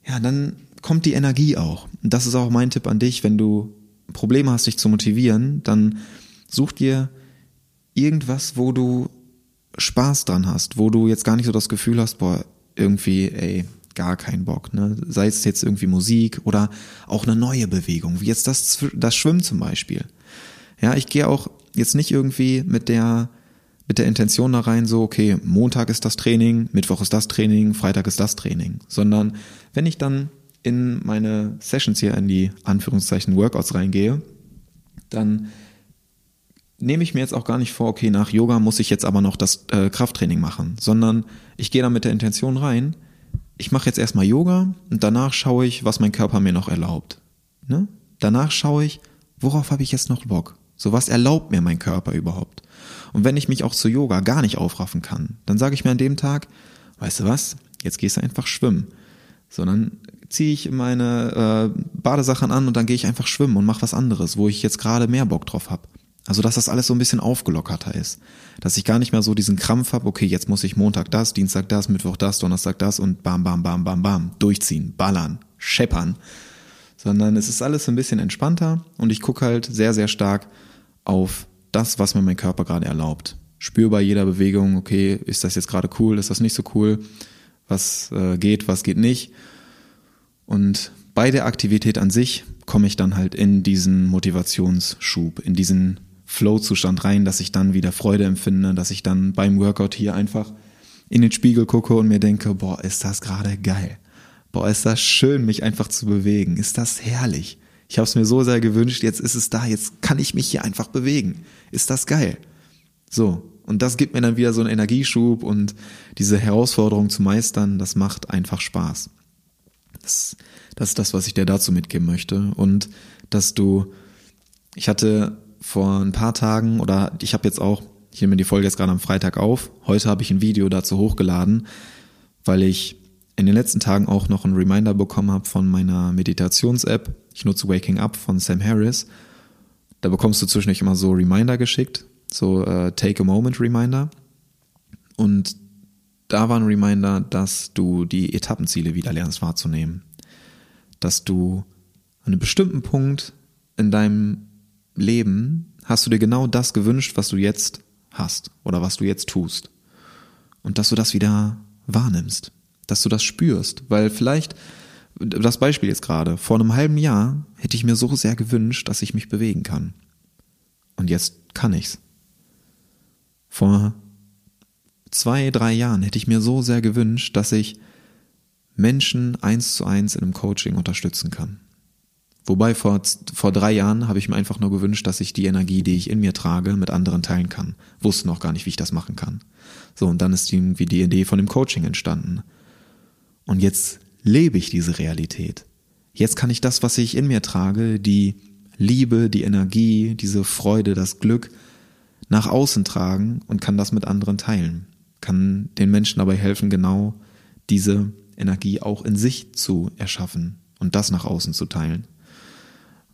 ja, dann kommt die Energie auch. Und das ist auch mein Tipp an dich, wenn du Probleme hast, dich zu motivieren, dann such dir irgendwas, wo du Spaß dran hast, wo du jetzt gar nicht so das Gefühl hast, boah, irgendwie, ey, gar keinen Bock, ne? Sei es jetzt irgendwie Musik oder auch eine neue Bewegung, wie jetzt das, das Schwimmen zum Beispiel. Ja, ich gehe auch jetzt nicht irgendwie mit der, mit der Intention da rein, so, okay, Montag ist das Training, Mittwoch ist das Training, Freitag ist das Training, sondern wenn ich dann in meine Sessions hier in die Anführungszeichen Workouts reingehe, dann nehme ich mir jetzt auch gar nicht vor, okay, nach Yoga muss ich jetzt aber noch das äh, Krafttraining machen, sondern ich gehe da mit der Intention rein, ich mache jetzt erstmal Yoga und danach schaue ich, was mein Körper mir noch erlaubt. Ne? Danach schaue ich, worauf habe ich jetzt noch Bock? So was erlaubt mir mein Körper überhaupt? Und wenn ich mich auch zu Yoga gar nicht aufraffen kann, dann sage ich mir an dem Tag, weißt du was, jetzt gehst du einfach schwimmen. Sondern ziehe ich meine äh, Badesachen an und dann gehe ich einfach schwimmen und mache was anderes, wo ich jetzt gerade mehr Bock drauf habe. Also dass das alles so ein bisschen aufgelockerter ist. Dass ich gar nicht mehr so diesen Krampf habe, okay, jetzt muss ich Montag das, Dienstag das, Mittwoch das, Donnerstag das und bam, bam, bam, bam, bam, durchziehen, ballern, scheppern. Sondern es ist alles ein bisschen entspannter und ich gucke halt sehr, sehr stark auf das, was mir mein Körper gerade erlaubt. Spür bei jeder Bewegung, okay, ist das jetzt gerade cool, ist das nicht so cool, was äh, geht, was geht nicht und bei der Aktivität an sich komme ich dann halt in diesen Motivationsschub, in diesen Flow-Zustand rein, dass ich dann wieder Freude empfinde, dass ich dann beim Workout hier einfach in den Spiegel gucke und mir denke, boah, ist das gerade geil. Boah, ist das schön, mich einfach zu bewegen. Ist das herrlich. Ich habe es mir so sehr gewünscht, jetzt ist es da, jetzt kann ich mich hier einfach bewegen. Ist das geil. So, und das gibt mir dann wieder so einen Energieschub und diese Herausforderung zu meistern, das macht einfach Spaß. Das, das ist das, was ich dir dazu mitgeben möchte. Und dass du, ich hatte vor ein paar Tagen oder ich habe jetzt auch, ich nehme die Folge jetzt gerade am Freitag auf, heute habe ich ein Video dazu hochgeladen, weil ich in den letzten Tagen auch noch einen Reminder bekommen habe von meiner Meditations-App. Ich nutze Waking Up von Sam Harris. Da bekommst du zwischendurch immer so Reminder geschickt, so äh, Take a Moment Reminder. Und da war ein Reminder, dass du die Etappenziele wieder lernst wahrzunehmen. Dass du an einem bestimmten Punkt in deinem Leben hast du dir genau das gewünscht, was du jetzt hast oder was du jetzt tust. Und dass du das wieder wahrnimmst, dass du das spürst, weil vielleicht, das Beispiel jetzt gerade, vor einem halben Jahr hätte ich mir so sehr gewünscht, dass ich mich bewegen kann. Und jetzt kann ich's. Vor zwei, drei Jahren hätte ich mir so sehr gewünscht, dass ich Menschen eins zu eins in einem Coaching unterstützen kann. Wobei vor, vor drei Jahren habe ich mir einfach nur gewünscht, dass ich die Energie, die ich in mir trage, mit anderen teilen kann. Wusste noch gar nicht, wie ich das machen kann. So, und dann ist irgendwie die Idee von dem Coaching entstanden. Und jetzt lebe ich diese Realität. Jetzt kann ich das, was ich in mir trage, die Liebe, die Energie, diese Freude, das Glück, nach außen tragen und kann das mit anderen teilen kann den Menschen dabei helfen, genau diese Energie auch in sich zu erschaffen und das nach außen zu teilen.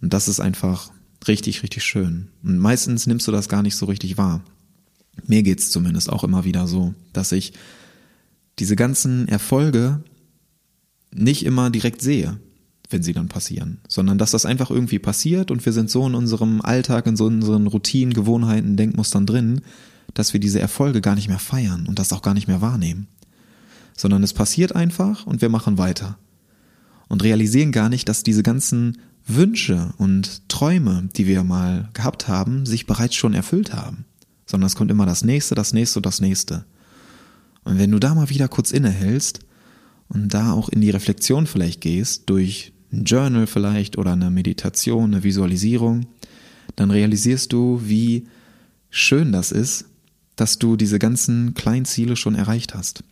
Und das ist einfach richtig, richtig schön. Und meistens nimmst du das gar nicht so richtig wahr. Mir geht's zumindest auch immer wieder so, dass ich diese ganzen Erfolge nicht immer direkt sehe, wenn sie dann passieren, sondern dass das einfach irgendwie passiert und wir sind so in unserem Alltag, in so unseren Routinen, Gewohnheiten, Denkmustern drin, dass wir diese Erfolge gar nicht mehr feiern und das auch gar nicht mehr wahrnehmen. Sondern es passiert einfach und wir machen weiter. Und realisieren gar nicht, dass diese ganzen Wünsche und Träume, die wir mal gehabt haben, sich bereits schon erfüllt haben. Sondern es kommt immer das nächste, das nächste das nächste. Und wenn du da mal wieder kurz innehältst und da auch in die Reflexion vielleicht gehst, durch ein Journal vielleicht oder eine Meditation, eine Visualisierung, dann realisierst du, wie schön das ist, dass du diese ganzen kleinen Ziele schon erreicht hast.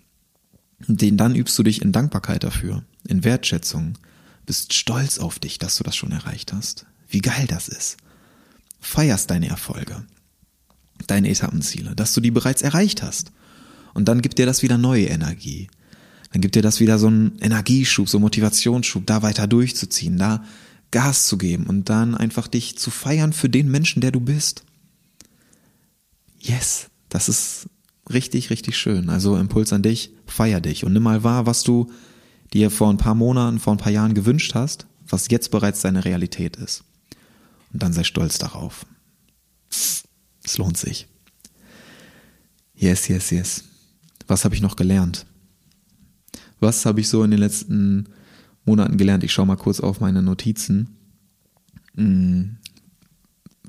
Den dann übst du dich in Dankbarkeit dafür, in Wertschätzung, bist stolz auf dich, dass du das schon erreicht hast. Wie geil das ist. Feierst deine Erfolge, deine Etappenziele, dass du die bereits erreicht hast. Und dann gibt dir das wieder neue Energie. Dann gibt dir das wieder so einen Energieschub, so einen Motivationsschub, da weiter durchzuziehen, da Gas zu geben und dann einfach dich zu feiern für den Menschen, der du bist. Yes, das ist richtig, richtig schön. Also Impuls an dich, feier dich und nimm mal wahr, was du dir vor ein paar Monaten, vor ein paar Jahren gewünscht hast, was jetzt bereits deine Realität ist. Und dann sei stolz darauf. Es lohnt sich. Yes, yes, yes. Was habe ich noch gelernt? Was habe ich so in den letzten Monaten gelernt? Ich schaue mal kurz auf meine Notizen. Hm.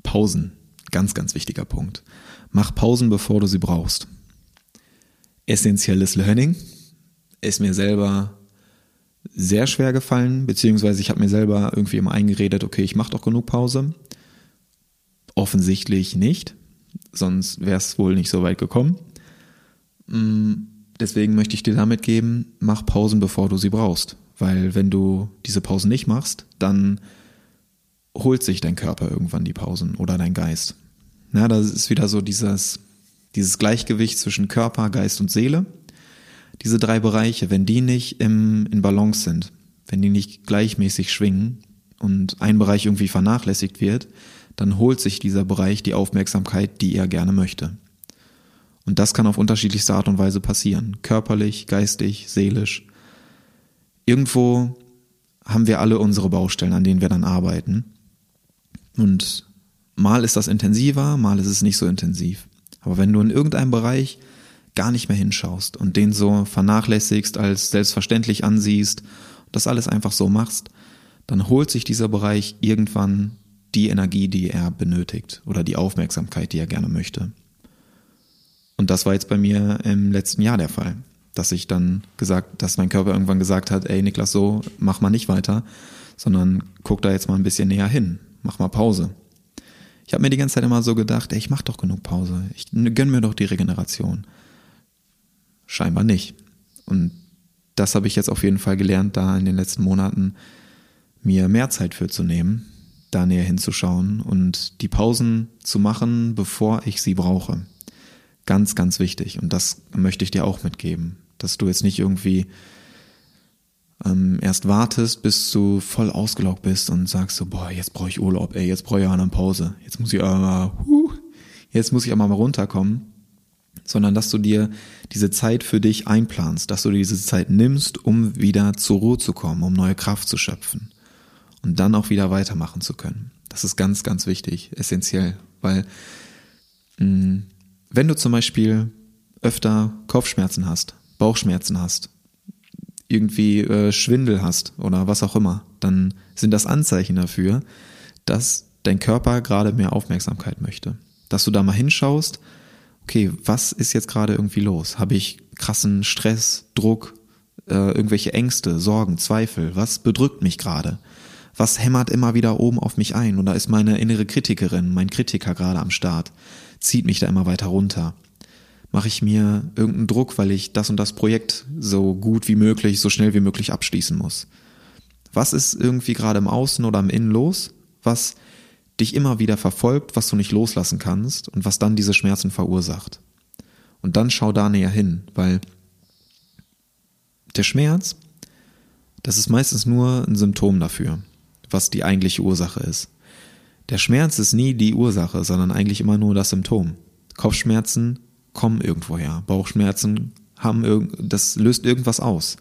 Pausen. Ganz, ganz wichtiger Punkt. Mach Pausen, bevor du sie brauchst. Essentielles Learning. Ist mir selber sehr schwer gefallen, beziehungsweise ich habe mir selber irgendwie immer eingeredet, okay, ich mache doch genug Pause. Offensichtlich nicht, sonst wäre es wohl nicht so weit gekommen. Mm, deswegen möchte ich dir damit geben, mach Pausen, bevor du sie brauchst. Weil wenn du diese Pausen nicht machst, dann holt sich dein Körper irgendwann die Pausen oder dein Geist. Na, das ist wieder so dieses, dieses Gleichgewicht zwischen Körper, Geist und Seele diese drei Bereiche, wenn die nicht im, in Balance sind, wenn die nicht gleichmäßig schwingen und ein Bereich irgendwie vernachlässigt wird, dann holt sich dieser Bereich die Aufmerksamkeit, die er gerne möchte. Und das kann auf unterschiedlichste Art und Weise passieren. Körperlich, geistig, seelisch. Irgendwo haben wir alle unsere Baustellen, an denen wir dann arbeiten. Und mal ist das intensiver, mal ist es nicht so intensiv. Aber wenn du in irgendeinem Bereich gar nicht mehr hinschaust und den so vernachlässigst, als selbstverständlich ansiehst, das alles einfach so machst, dann holt sich dieser Bereich irgendwann die Energie, die er benötigt oder die Aufmerksamkeit, die er gerne möchte. Und das war jetzt bei mir im letzten Jahr der Fall, dass ich dann gesagt, dass mein Körper irgendwann gesagt hat, ey Niklas, so mach mal nicht weiter, sondern guck da jetzt mal ein bisschen näher hin, mach mal Pause. Ich habe mir die ganze Zeit immer so gedacht, ey, ich mach doch genug Pause, ich gönn mir doch die Regeneration. Scheinbar nicht. Und das habe ich jetzt auf jeden Fall gelernt, da in den letzten Monaten mir mehr Zeit für zu nehmen, da näher hinzuschauen und die Pausen zu machen, bevor ich sie brauche. Ganz, ganz wichtig. Und das möchte ich dir auch mitgeben, dass du jetzt nicht irgendwie ähm, erst wartest, bis du voll ausgelaugt bist und sagst so, boah, jetzt brauche ich Urlaub, ey, jetzt brauche ich eine Pause, jetzt muss ich aber, huh, jetzt muss ich aber mal runterkommen sondern dass du dir diese Zeit für dich einplanst, dass du dir diese Zeit nimmst, um wieder zur Ruhe zu kommen, um neue Kraft zu schöpfen und dann auch wieder weitermachen zu können. Das ist ganz, ganz wichtig, essentiell, weil mh, mm, wenn du zum Beispiel öfter Kopfschmerzen hast, Bauchschmerzen hast, irgendwie äh, Schwindel hast oder was auch immer, dann sind das Anzeichen dafür, dass dein Körper gerade mehr Aufmerksamkeit möchte. Dass du da mal hinschaust, okay, was ist jetzt gerade irgendwie los? Habe ich krassen Stress, Druck, äh, irgendwelche Ängste, Sorgen, Zweifel? Was bedrückt mich gerade? Was hämmert immer wieder oben auf mich ein? Oder ist meine innere Kritikerin, mein Kritiker gerade am Start? Zieht mich da immer weiter runter? Mache ich mir irgendeinen Druck, weil ich das und das Projekt so gut wie möglich, so schnell wie möglich abschließen muss? Was ist irgendwie gerade im Außen oder im Innen los? Was dich immer wieder verfolgt, was du nicht loslassen kannst und was dann diese Schmerzen verursacht. Und dann schau da näher hin, weil der Schmerz, das ist meistens nur ein Symptom dafür, was die eigentliche Ursache ist. Der Schmerz ist nie die Ursache, sondern eigentlich immer nur das Symptom. Kopfschmerzen kommen irgendwoher. Bauchschmerzen haben irgend, das löst irgendwas aus.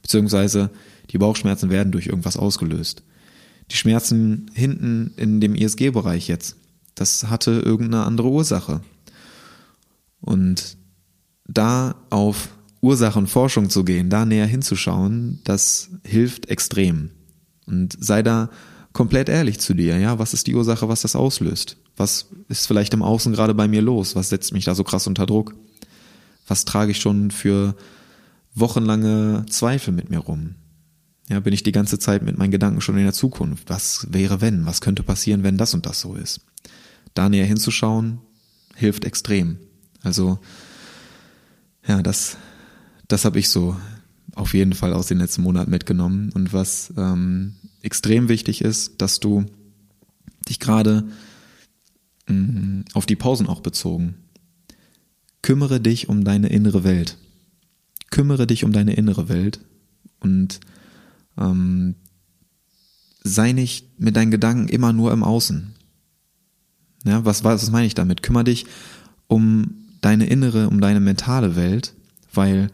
Beziehungsweise die Bauchschmerzen werden durch irgendwas ausgelöst die Schmerzen hinten in dem ISG-Bereich jetzt, das hatte irgendeine andere Ursache. Und da auf Ursachenforschung zu gehen, da näher hinzuschauen, das hilft extrem. Und sei da komplett ehrlich zu dir, ja, was ist die Ursache, was das auslöst? Was ist vielleicht im Außen gerade bei mir los? Was setzt mich da so krass unter Druck? Was trage ich schon für wochenlange Zweifel mit mir rum? Ja, bin ich die ganze Zeit mit meinen Gedanken schon in der Zukunft? Was wäre wenn? Was könnte passieren, wenn das und das so ist? Da näher hinzuschauen, hilft extrem. Also, ja, das, das habe ich so auf jeden Fall aus den letzten Monaten mitgenommen. Und was ähm, extrem wichtig ist, dass du dich gerade mm, auf die Pausen auch bezogen, kümmere dich um deine innere Welt. Kümmere dich um deine innere Welt und ähm, sei nicht mit deinen Gedanken immer nur im Außen. Ja, was, was meine ich damit? Kümmere dich um deine innere, um deine mentale Welt, weil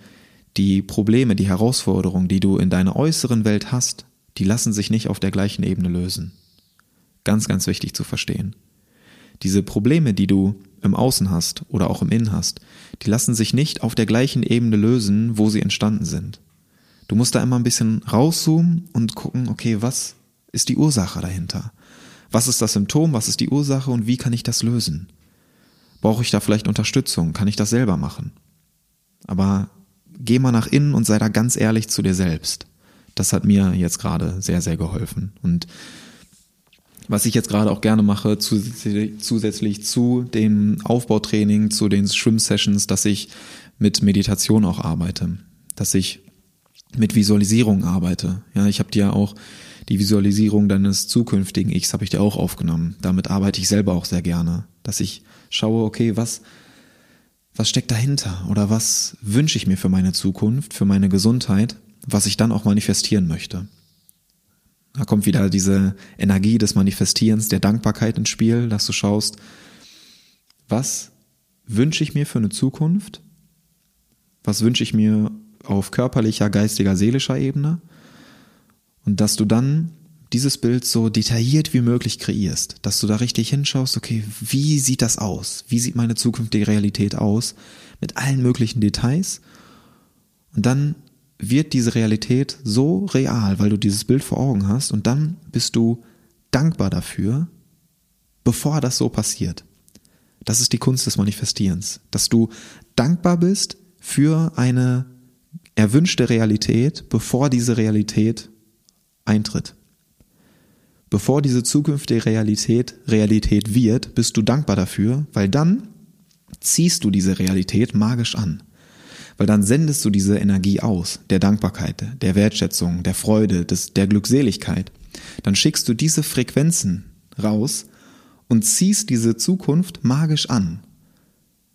die Probleme, die Herausforderungen, die du in deiner äußeren Welt hast, die lassen sich nicht auf der gleichen Ebene lösen. Ganz, ganz wichtig zu verstehen. Diese Probleme, die du im Außen hast oder auch im Innen hast, die lassen sich nicht auf der gleichen Ebene lösen, wo sie entstanden sind. Du musst da immer ein bisschen rauszoomen und gucken, okay, was ist die Ursache dahinter? Was ist das Symptom? Was ist die Ursache und wie kann ich das lösen? Brauche ich da vielleicht Unterstützung? Kann ich das selber machen? Aber geh mal nach innen und sei da ganz ehrlich zu dir selbst. Das hat mir jetzt gerade sehr, sehr geholfen. Und was ich jetzt gerade auch gerne mache, zusätzlich zu dem Aufbautraining, zu den Schwimmsessions, dass ich mit Meditation auch arbeite, dass ich mit Visualisierung arbeite. Ja, ich habe dir auch die Visualisierung deines zukünftigen Ichs habe ich dir auch aufgenommen. Damit arbeite ich selber auch sehr gerne, dass ich schaue, okay, was was steckt dahinter oder was wünsche ich mir für meine Zukunft, für meine Gesundheit, was ich dann auch manifestieren möchte. Da kommt wieder diese Energie des Manifestierens, der Dankbarkeit ins Spiel, dass du schaust, was wünsche ich mir für eine Zukunft? Was wünsche ich mir auf körperlicher, geistiger, seelischer Ebene? Und dass du dann dieses Bild so detailliert wie möglich kreierst, dass du da richtig hinschaust, okay, wie sieht das aus? Wie sieht meine zukünftige Realität aus? Mit allen möglichen Details. Und dann wird diese Realität so real, weil du dieses Bild vor Augen hast und dann bist du dankbar dafür, bevor das so passiert. Das ist die Kunst des Manifestierens, dass du dankbar bist für eine erwünschte Realität, bevor diese Realität eintritt. Bevor diese zukünftige Realität Realität wird, bist du dankbar dafür, weil dann ziehst du diese Realität magisch an. Weil dann sendest du diese Energie aus, der Dankbarkeit, der Wertschätzung, der Freude, des, der Glückseligkeit. Dann schickst du diese Frequenzen raus und ziehst diese Zukunft magisch an.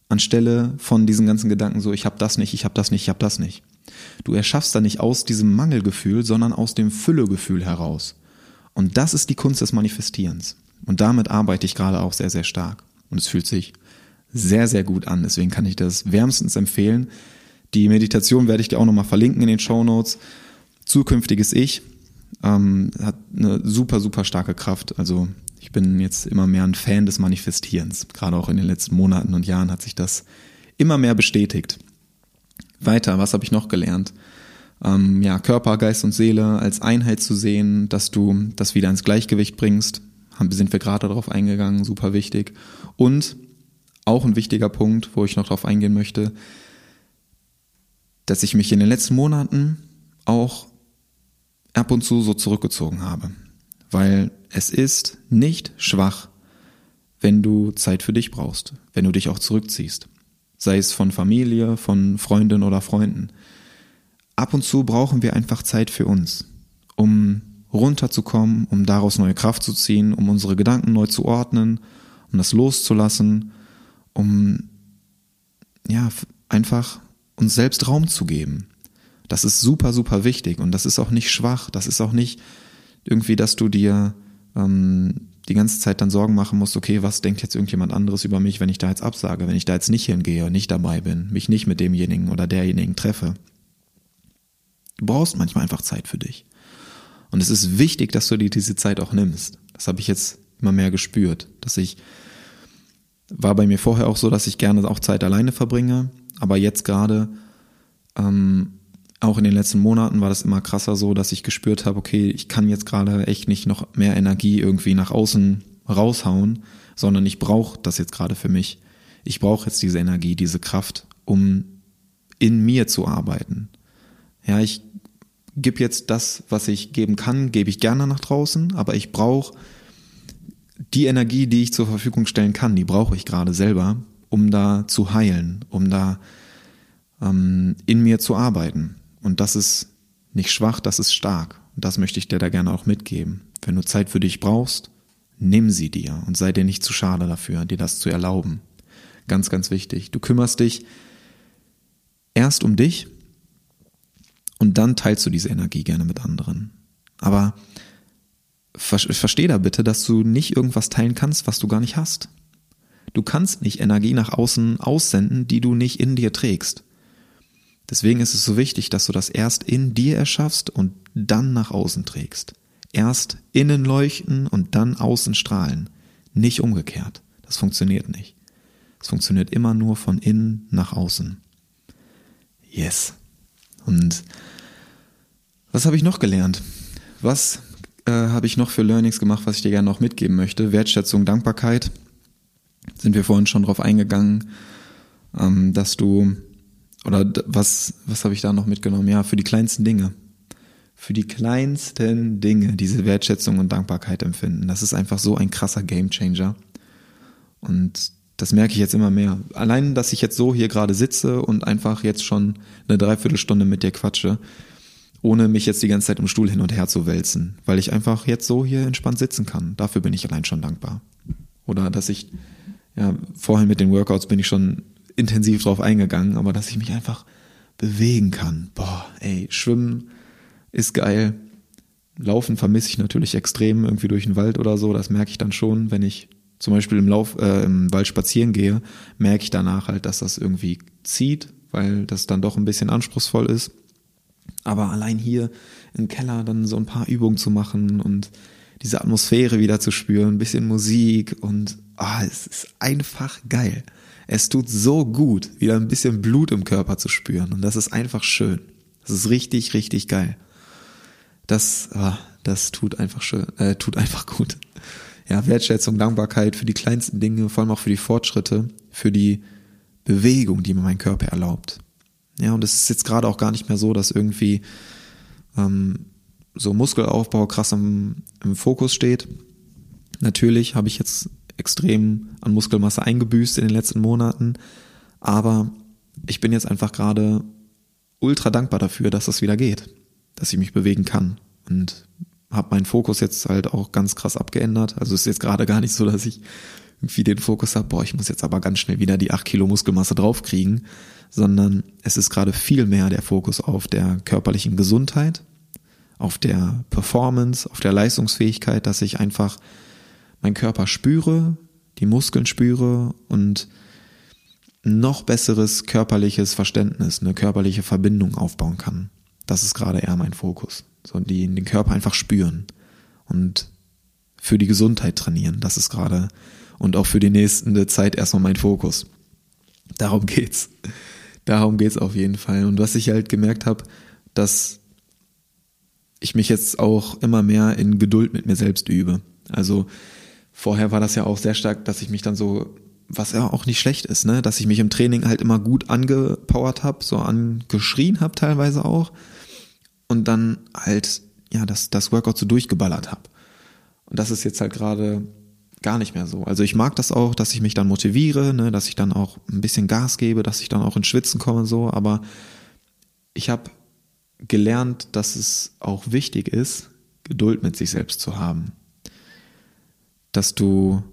Anstelle von diesen ganzen Gedanken so, ich habe das nicht, ich habe das nicht, ich habe das nicht. Du erschaffst da nicht aus diesem Mangelgefühl, sondern aus dem Füllegefühl heraus. Und das ist die Kunst des Manifestierens. Und damit arbeite ich gerade auch sehr, sehr stark. Und es fühlt sich sehr, sehr gut an. Deswegen kann ich das wärmstens empfehlen. Die Meditation werde ich dir auch nochmal verlinken in den Show Notes. Zukünftiges Ich ähm, hat eine super, super starke Kraft. Also ich bin jetzt immer mehr ein Fan des Manifestierens. Gerade auch in den letzten Monaten und Jahren hat sich das immer mehr bestätigt. Weiter, was habe ich noch gelernt? ähm, ja, Körper, Geist und Seele als Einheit zu sehen, dass du das wieder ins Gleichgewicht bringst. Haben, sind wir gerade darauf eingegangen, super wichtig. Und auch ein wichtiger Punkt, wo ich noch darauf eingehen möchte, dass ich mich in den letzten Monaten auch ab und zu so zurückgezogen habe. Weil es ist nicht schwach, wenn du Zeit für dich brauchst, wenn du dich auch zurückziehst. Sei es von Familie, von Freundinnen oder Freunden ab und zu brauchen wir einfach Zeit für uns, um runterzukommen, um daraus neue Kraft zu ziehen, um unsere Gedanken neu zu ordnen, um das loszulassen, um ja, einfach uns selbst Raum zu geben. Das ist super, super wichtig und das ist auch nicht schwach. Das ist auch nicht irgendwie, dass du dir ähm, die ganze Zeit dann Sorgen machen musst, okay, was denkt jetzt irgendjemand anderes über mich, wenn ich da jetzt absage, wenn ich da jetzt nicht hingehe, nicht dabei bin, mich nicht mit demjenigen oder derjenigen treffe. Du brauchst manchmal einfach Zeit für dich. Und es ist wichtig, dass du dir diese Zeit auch nimmst. Das habe ich jetzt immer mehr gespürt, dass ich war bei mir vorher auch so, dass ich gerne auch Zeit alleine verbringe, aber jetzt gerade ähm, auch in den letzten Monaten war das immer krasser so, dass ich gespürt habe, okay, ich kann jetzt gerade echt nicht noch mehr Energie irgendwie nach außen raushauen, sondern ich brauche das jetzt gerade für mich. Ich brauche jetzt diese Energie, diese Kraft, um in mir zu arbeiten. Ja, ich gebe jetzt das, was ich geben kann, gebe ich gerne nach draußen, aber ich brauche die Energie, die ich zur Verfügung stellen kann, die brauche ich gerade selber, um da zu heilen, um da ähm, in mir zu arbeiten. Und das ist nicht schwach, das ist stark. Und das möchte ich dir da gerne auch mitgeben. Wenn du Zeit für dich brauchst, nimm sie dir und sei dir nicht zu schade dafür, dir das zu erlauben. Ganz, ganz wichtig. Du kümmerst dich erst um dich und dann teilst du diese Energie gerne mit anderen. Aber versteh da bitte, dass du nicht irgendwas teilen kannst, was du gar nicht hast. Du kannst nicht Energie nach außen aussenden, die du nicht in dir trägst. Deswegen ist es so wichtig, dass du das erst in dir erschaffst und dann nach außen trägst. Erst innen leuchten und dann außen strahlen. Nicht umgekehrt. Das funktioniert nicht. Es funktioniert immer nur von innen nach außen. Yes. Und was habe ich noch gelernt? Was äh, habe ich noch für Learnings gemacht, was ich dir gerne noch mitgeben möchte? Wertschätzung, Dankbarkeit. Sind wir vorhin schon drauf eingegangen, ähm, dass du oder was, was habe ich da noch mitgenommen? Ja, für die kleinsten Dinge. Für die kleinsten Dinge diese Wertschätzung und Dankbarkeit empfinden. Das ist einfach so ein krasser Gamechanger. Und das merke ich jetzt immer mehr. Allein, dass ich jetzt so hier gerade sitze und einfach jetzt schon eine Dreiviertelstunde mit dir quatsche, ohne mich jetzt die ganze Zeit im Stuhl hin und her zu wälzen, weil ich einfach jetzt so hier entspannt sitzen kann. Dafür bin ich allein schon dankbar. Oder dass ich, ja, vorhin mit den Workouts bin ich schon intensiv drauf eingegangen, aber dass ich mich einfach bewegen kann. Boah, ey, schwimmen ist geil. Laufen vermisse ich natürlich extrem irgendwie durch den Wald oder so. Das merke ich dann schon, wenn ich zum Beispiel im Lauf äh, im Wald spazieren gehe, merke ich danach halt, dass das irgendwie zieht, weil das dann doch ein bisschen anspruchsvoll ist. Aber allein hier im Keller dann so ein paar Übungen zu machen und diese Atmosphäre wieder zu spüren, ein bisschen Musik und ah, es ist einfach geil. Es tut so gut, wieder ein bisschen Blut im Körper zu spüren. Und das ist einfach schön. Das ist richtig, richtig geil. Das, ah, das tut einfach schön, äh, tut einfach gut. Ja, Wertschätzung, Dankbarkeit für die kleinsten Dinge, vor allem auch für die Fortschritte, für die Bewegung, die mir mein Körper erlaubt. Ja, und es ist jetzt gerade auch gar nicht mehr so, dass irgendwie ähm, so Muskelaufbau krass im, im Fokus steht. Natürlich habe ich jetzt extrem an Muskelmasse eingebüßt in den letzten Monaten. Aber ich bin jetzt einfach gerade ultra dankbar dafür, dass das wieder geht, dass ich mich bewegen kann und habe meinen Fokus jetzt halt auch ganz krass abgeändert. Also es ist jetzt gerade gar nicht so, dass ich irgendwie den Fokus habe, boah, ich muss jetzt aber ganz schnell wieder die acht Kilo Muskelmasse draufkriegen, sondern es ist gerade viel mehr der Fokus auf der körperlichen Gesundheit, auf der Performance, auf der Leistungsfähigkeit, dass ich einfach meinen Körper spüre, die Muskeln spüre und noch besseres körperliches Verständnis, eine körperliche Verbindung aufbauen kann. Das ist gerade eher mein Fokus. So, die den Körper einfach spüren und für die Gesundheit trainieren. Das ist gerade und auch für die nächste Zeit erstmal mein Fokus. Darum geht's. Darum geht's auf jeden Fall. Und was ich halt gemerkt habe, dass ich mich jetzt auch immer mehr in Geduld mit mir selbst übe. Also Vorher war das ja auch sehr stark, dass ich mich dann so, was ja auch nicht schlecht ist, ne, dass ich mich im Training halt immer gut angepowert habe, so angeschrien habe teilweise auch und dann halt ja das das Workout so durchgeballert habe. Und das ist jetzt halt gerade gar nicht mehr so. Also ich mag das auch, dass ich mich dann motiviere, ne, dass ich dann auch ein bisschen Gas gebe, dass ich dann auch ins Schwitzen komme so, aber ich habe gelernt, dass es auch wichtig ist, Geduld mit sich selbst zu haben dass du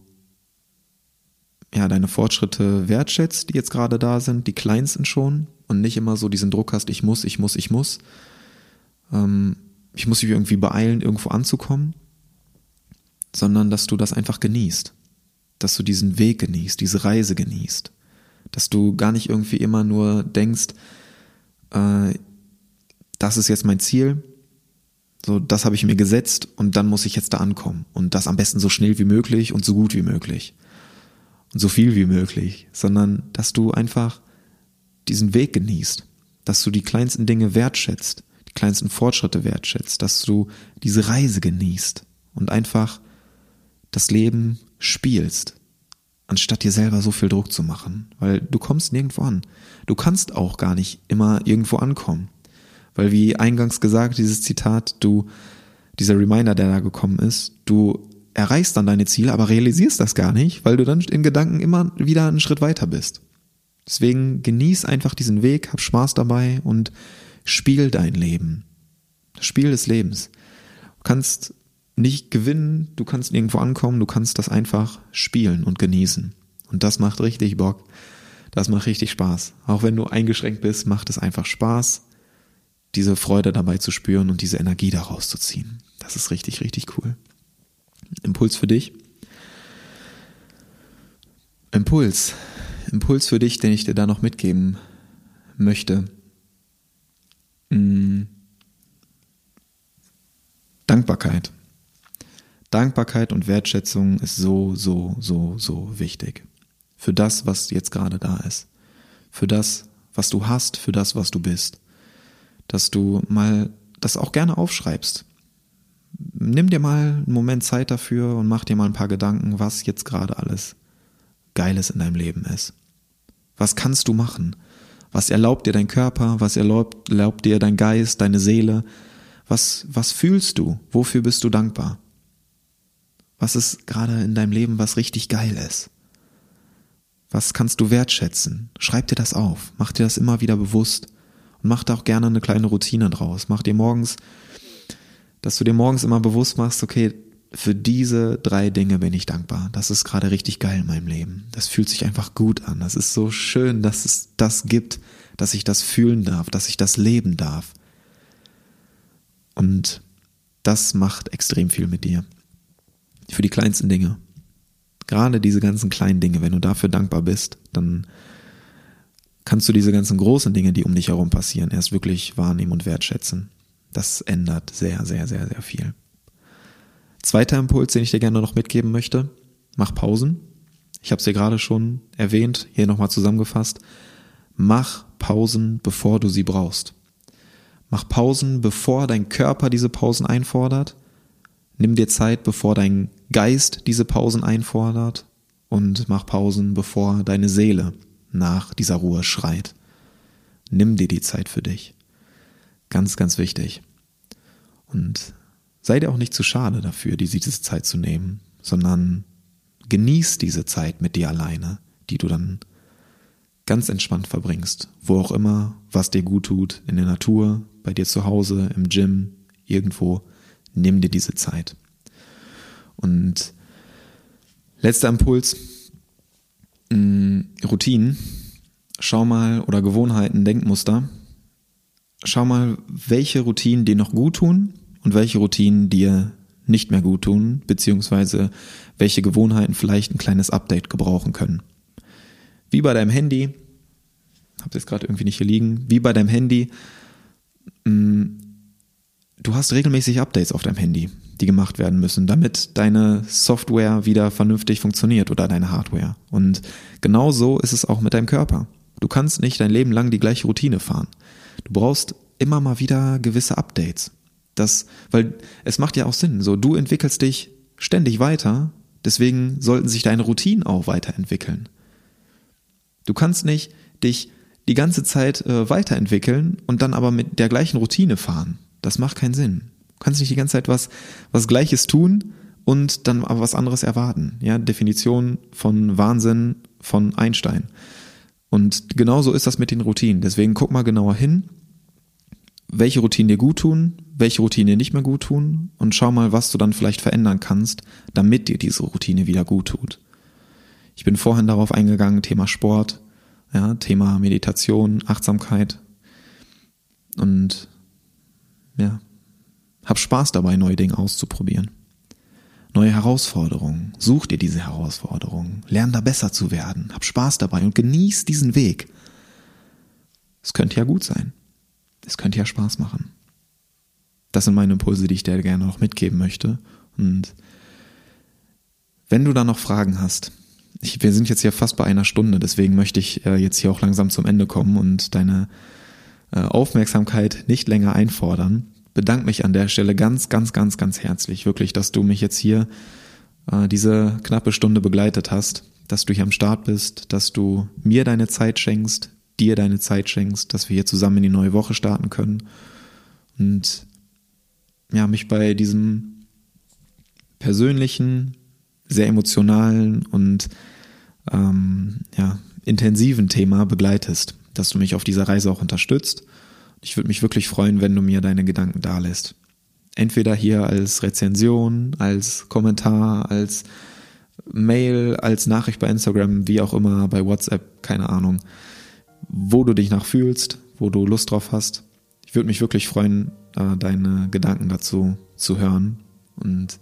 ja deine Fortschritte wertschätzt, die jetzt gerade da sind, die kleinsten schon und nicht immer so diesen Druck hast, ich muss, ich muss, ich muss. Ähm, ich muss mich irgendwie beeilen, irgendwo anzukommen, sondern dass du das einfach genießt, dass du diesen Weg genießt, diese Reise genießt, dass du gar nicht irgendwie immer nur denkst, äh, das ist jetzt mein Ziel, so, das habe ich mir gesetzt und dann muss ich jetzt da ankommen. Und das am besten so schnell wie möglich und so gut wie möglich. Und so viel wie möglich. Sondern, dass du einfach diesen Weg genießt. dass du die kleinsten Dinge wertschätzt, die kleinsten Fortschritte wertschätzt, dass du diese Reise genießt und einfach das Leben spielst, anstatt dir selber so viel Druck zu machen, weil du kommst nirgendwo an. Du kannst auch gar nicht immer irgendwo ankommen, weil wie eingangs gesagt, dieses Zitat, du, dieser Reminder, der da gekommen ist, du erreichst dann deine Ziele, aber realisierst das gar nicht, weil du dann in Gedanken immer wieder einen Schritt weiter bist. Deswegen genieß einfach diesen Weg, hab Spaß dabei und spiel dein Leben. Das Spiel des Lebens. Du kannst nicht gewinnen, du kannst nirgendwo ankommen, du kannst das einfach spielen und genießen. Und das macht richtig Bock. Das macht richtig Spaß. Auch wenn du eingeschränkt bist, macht es einfach Spaß, diese Freude dabei zu spüren und diese Energie daraus zu ziehen. Das ist richtig, richtig cool. Impuls für dich. Impuls. Impuls für dich, den ich dir da noch mitgeben möchte. Hm. Dankbarkeit. Dankbarkeit und Wertschätzung ist so, so, so, so wichtig. Für das, was jetzt gerade da ist. Für das, was du hast, für das, was du bist. Dass du mal das auch gerne aufschreibst. Nimm dir mal einen Moment Zeit dafür und mach dir mal ein paar Gedanken, was jetzt gerade alles Geiles in deinem Leben ist. Was kannst du machen? Was erlaubt dir dein Körper? Was erlaubt, erlaubt dir dein Geist, deine Seele? Was, was fühlst du? Wofür bist du dankbar? Was ist gerade in deinem Leben, was richtig geil ist? Was kannst du wertschätzen? Schreib dir das auf. Mach dir das immer wieder bewusst. Mach da auch gerne eine kleine Routine draus. Mach dir morgens, dass du dir morgens immer bewusst machst, okay, für diese drei Dinge bin ich dankbar. Das ist gerade richtig geil in meinem Leben. Das fühlt sich einfach gut an. Das ist so schön, dass es das gibt, dass ich das fühlen darf, dass ich das leben darf. Und das macht extrem viel mit dir für die kleinsten Dinge. Gerade diese ganzen kleinen Dinge, wenn du dafür dankbar bist, dann kannst du diese ganzen großen Dinge, die um dich herum passieren, erst wirklich wahrnehmen und wertschätzen. Das ändert sehr, sehr, sehr, sehr viel. Zweiter Impuls, den ich dir gerne noch mitgeben möchte, mach Pausen. Ich habe es dir gerade schon erwähnt, hier nochmal zusammengefasst. Mach Pausen, bevor du sie brauchst. Mach Pausen, bevor dein Körper diese Pausen einfordert Nimm dir Zeit, bevor dein Geist diese Pausen einfordert und mach Pausen, bevor deine Seele nach dieser Ruhe schreit. Nimm dir die Zeit für dich. Ganz, ganz wichtig. Und sei dir auch nicht zu schade dafür, diese Zeit zu nehmen, sondern genieß diese Zeit mit dir alleine, die du dann ganz entspannt verbringst, wo auch immer, was dir gut tut, in der Natur, bei dir zu Hause, im Gym, irgendwo nimm dir diese Zeit. Und letzter Impuls, mh, mm, Routinen. Schau mal, oder Gewohnheiten, Denkmuster. Schau mal, welche Routinen dir noch gut tun und welche Routinen dir nicht mehr gut tun, beziehungsweise welche Gewohnheiten vielleicht ein kleines Update gebrauchen können. Wie bei deinem Handy, hab jetzt gerade irgendwie nicht hier liegen, wie bei deinem Handy, mh, mm, du hast regelmäßig Updates auf deinem Handy, die gemacht werden müssen, damit deine Software wieder vernünftig funktioniert oder deine Hardware. Und genau so ist es auch mit deinem Körper. Du kannst nicht dein Leben lang die gleiche Routine fahren. Du brauchst immer mal wieder gewisse Updates. Das, weil es macht ja auch Sinn. So, du entwickelst dich ständig weiter, deswegen sollten sich deine Routinen auch weiterentwickeln. Du kannst nicht dich die ganze Zeit äh, weiterentwickeln und dann aber mit der gleichen Routine fahren. Das macht keinen Sinn. Du kannst nicht die ganze Zeit was, was Gleiches tun und dann aber was anderes erwarten. Ja, Definition von Wahnsinn von Einstein. Und genauso ist das mit den Routinen. Deswegen guck mal genauer hin, welche Routinen dir gut tun, welche Routinen dir nicht mehr gut tun und schau mal, was du dann vielleicht verändern kannst, damit dir diese Routine wieder gut tut. Ich bin vorhin darauf eingegangen, Thema Sport, ja, Thema Meditation, Achtsamkeit und ja, hab Spaß dabei, neue Dinge auszuprobieren. Neue Herausforderungen. Such dir diese Herausforderungen. Lern da besser zu werden. Hab Spaß dabei und genieß diesen Weg. Es könnte ja gut sein. Es könnte ja Spaß machen. Das sind meine Impulse, die ich dir gerne noch mitgeben möchte. Und wenn du da noch Fragen hast, ich, wir sind jetzt ja fast bei einer Stunde, deswegen möchte ich äh, jetzt hier auch langsam zum Ende kommen und deine äh, Aufmerksamkeit nicht länger einfordern. Bedanke mich an der Stelle ganz, ganz, ganz, ganz herzlich, wirklich, dass du mich jetzt hier äh, diese knappe Stunde begleitet hast, dass du hier am Start bist, dass du mir deine Zeit schenkst, dir deine Zeit schenkst, dass wir hier zusammen in die neue Woche starten können und ja, mich bei diesem persönlichen, sehr emotionalen und ähm, ja, intensiven Thema begleitest, dass du mich auf dieser Reise auch unterstützt. Ich würde mich wirklich freuen, wenn du mir deine Gedanken dalässt. Entweder hier als Rezension, als Kommentar, als Mail, als Nachricht bei Instagram, wie auch immer, bei WhatsApp, keine Ahnung, wo du dich nachfühlst, wo du Lust drauf hast. Ich würde mich wirklich freuen, deine Gedanken dazu zu hören. Und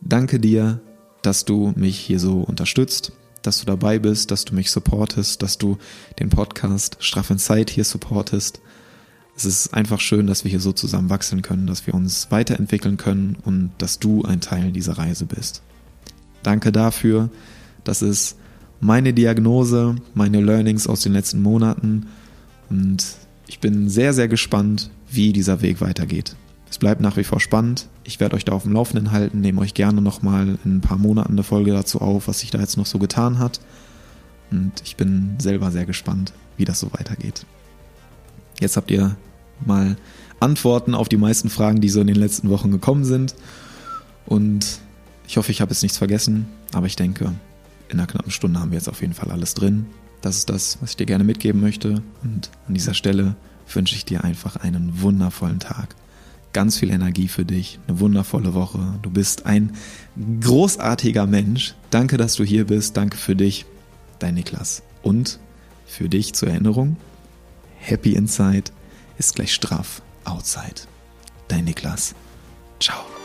danke dir, dass du mich hier so unterstützt, dass du dabei bist, dass du mich supportest, dass du den Podcast Straff in Zeit hier supportest. Es ist einfach schön, dass wir hier so zusammen wachsen können, dass wir uns weiterentwickeln können und dass du ein Teil dieser Reise bist. Danke dafür. Das ist meine Diagnose, meine Learnings aus den letzten Monaten und ich bin sehr, sehr gespannt, wie dieser Weg weitergeht. Es bleibt nach wie vor spannend. Ich werde euch da auf dem Laufenden halten, nehme euch gerne nochmal in ein paar Monaten eine Folge dazu auf, was sich da jetzt noch so getan hat. Und ich bin selber sehr gespannt, wie das so weitergeht. Jetzt habt ihr mal Antworten auf die meisten Fragen, die so in den letzten Wochen gekommen sind. Und ich hoffe, ich habe jetzt nichts vergessen, aber ich denke, in einer knappen Stunde haben wir jetzt auf jeden Fall alles drin. Das ist das, was ich dir gerne mitgeben möchte. Und an dieser Stelle wünsche ich dir einfach einen wundervollen Tag ganz viel Energie für dich, eine wundervolle Woche. Du bist ein großartiger Mensch. Danke, dass du hier bist. Danke für dich, dein Niklas. Und für dich zur Erinnerung, Happy Inside ist gleich straff Outside. Dein Niklas. Ciao.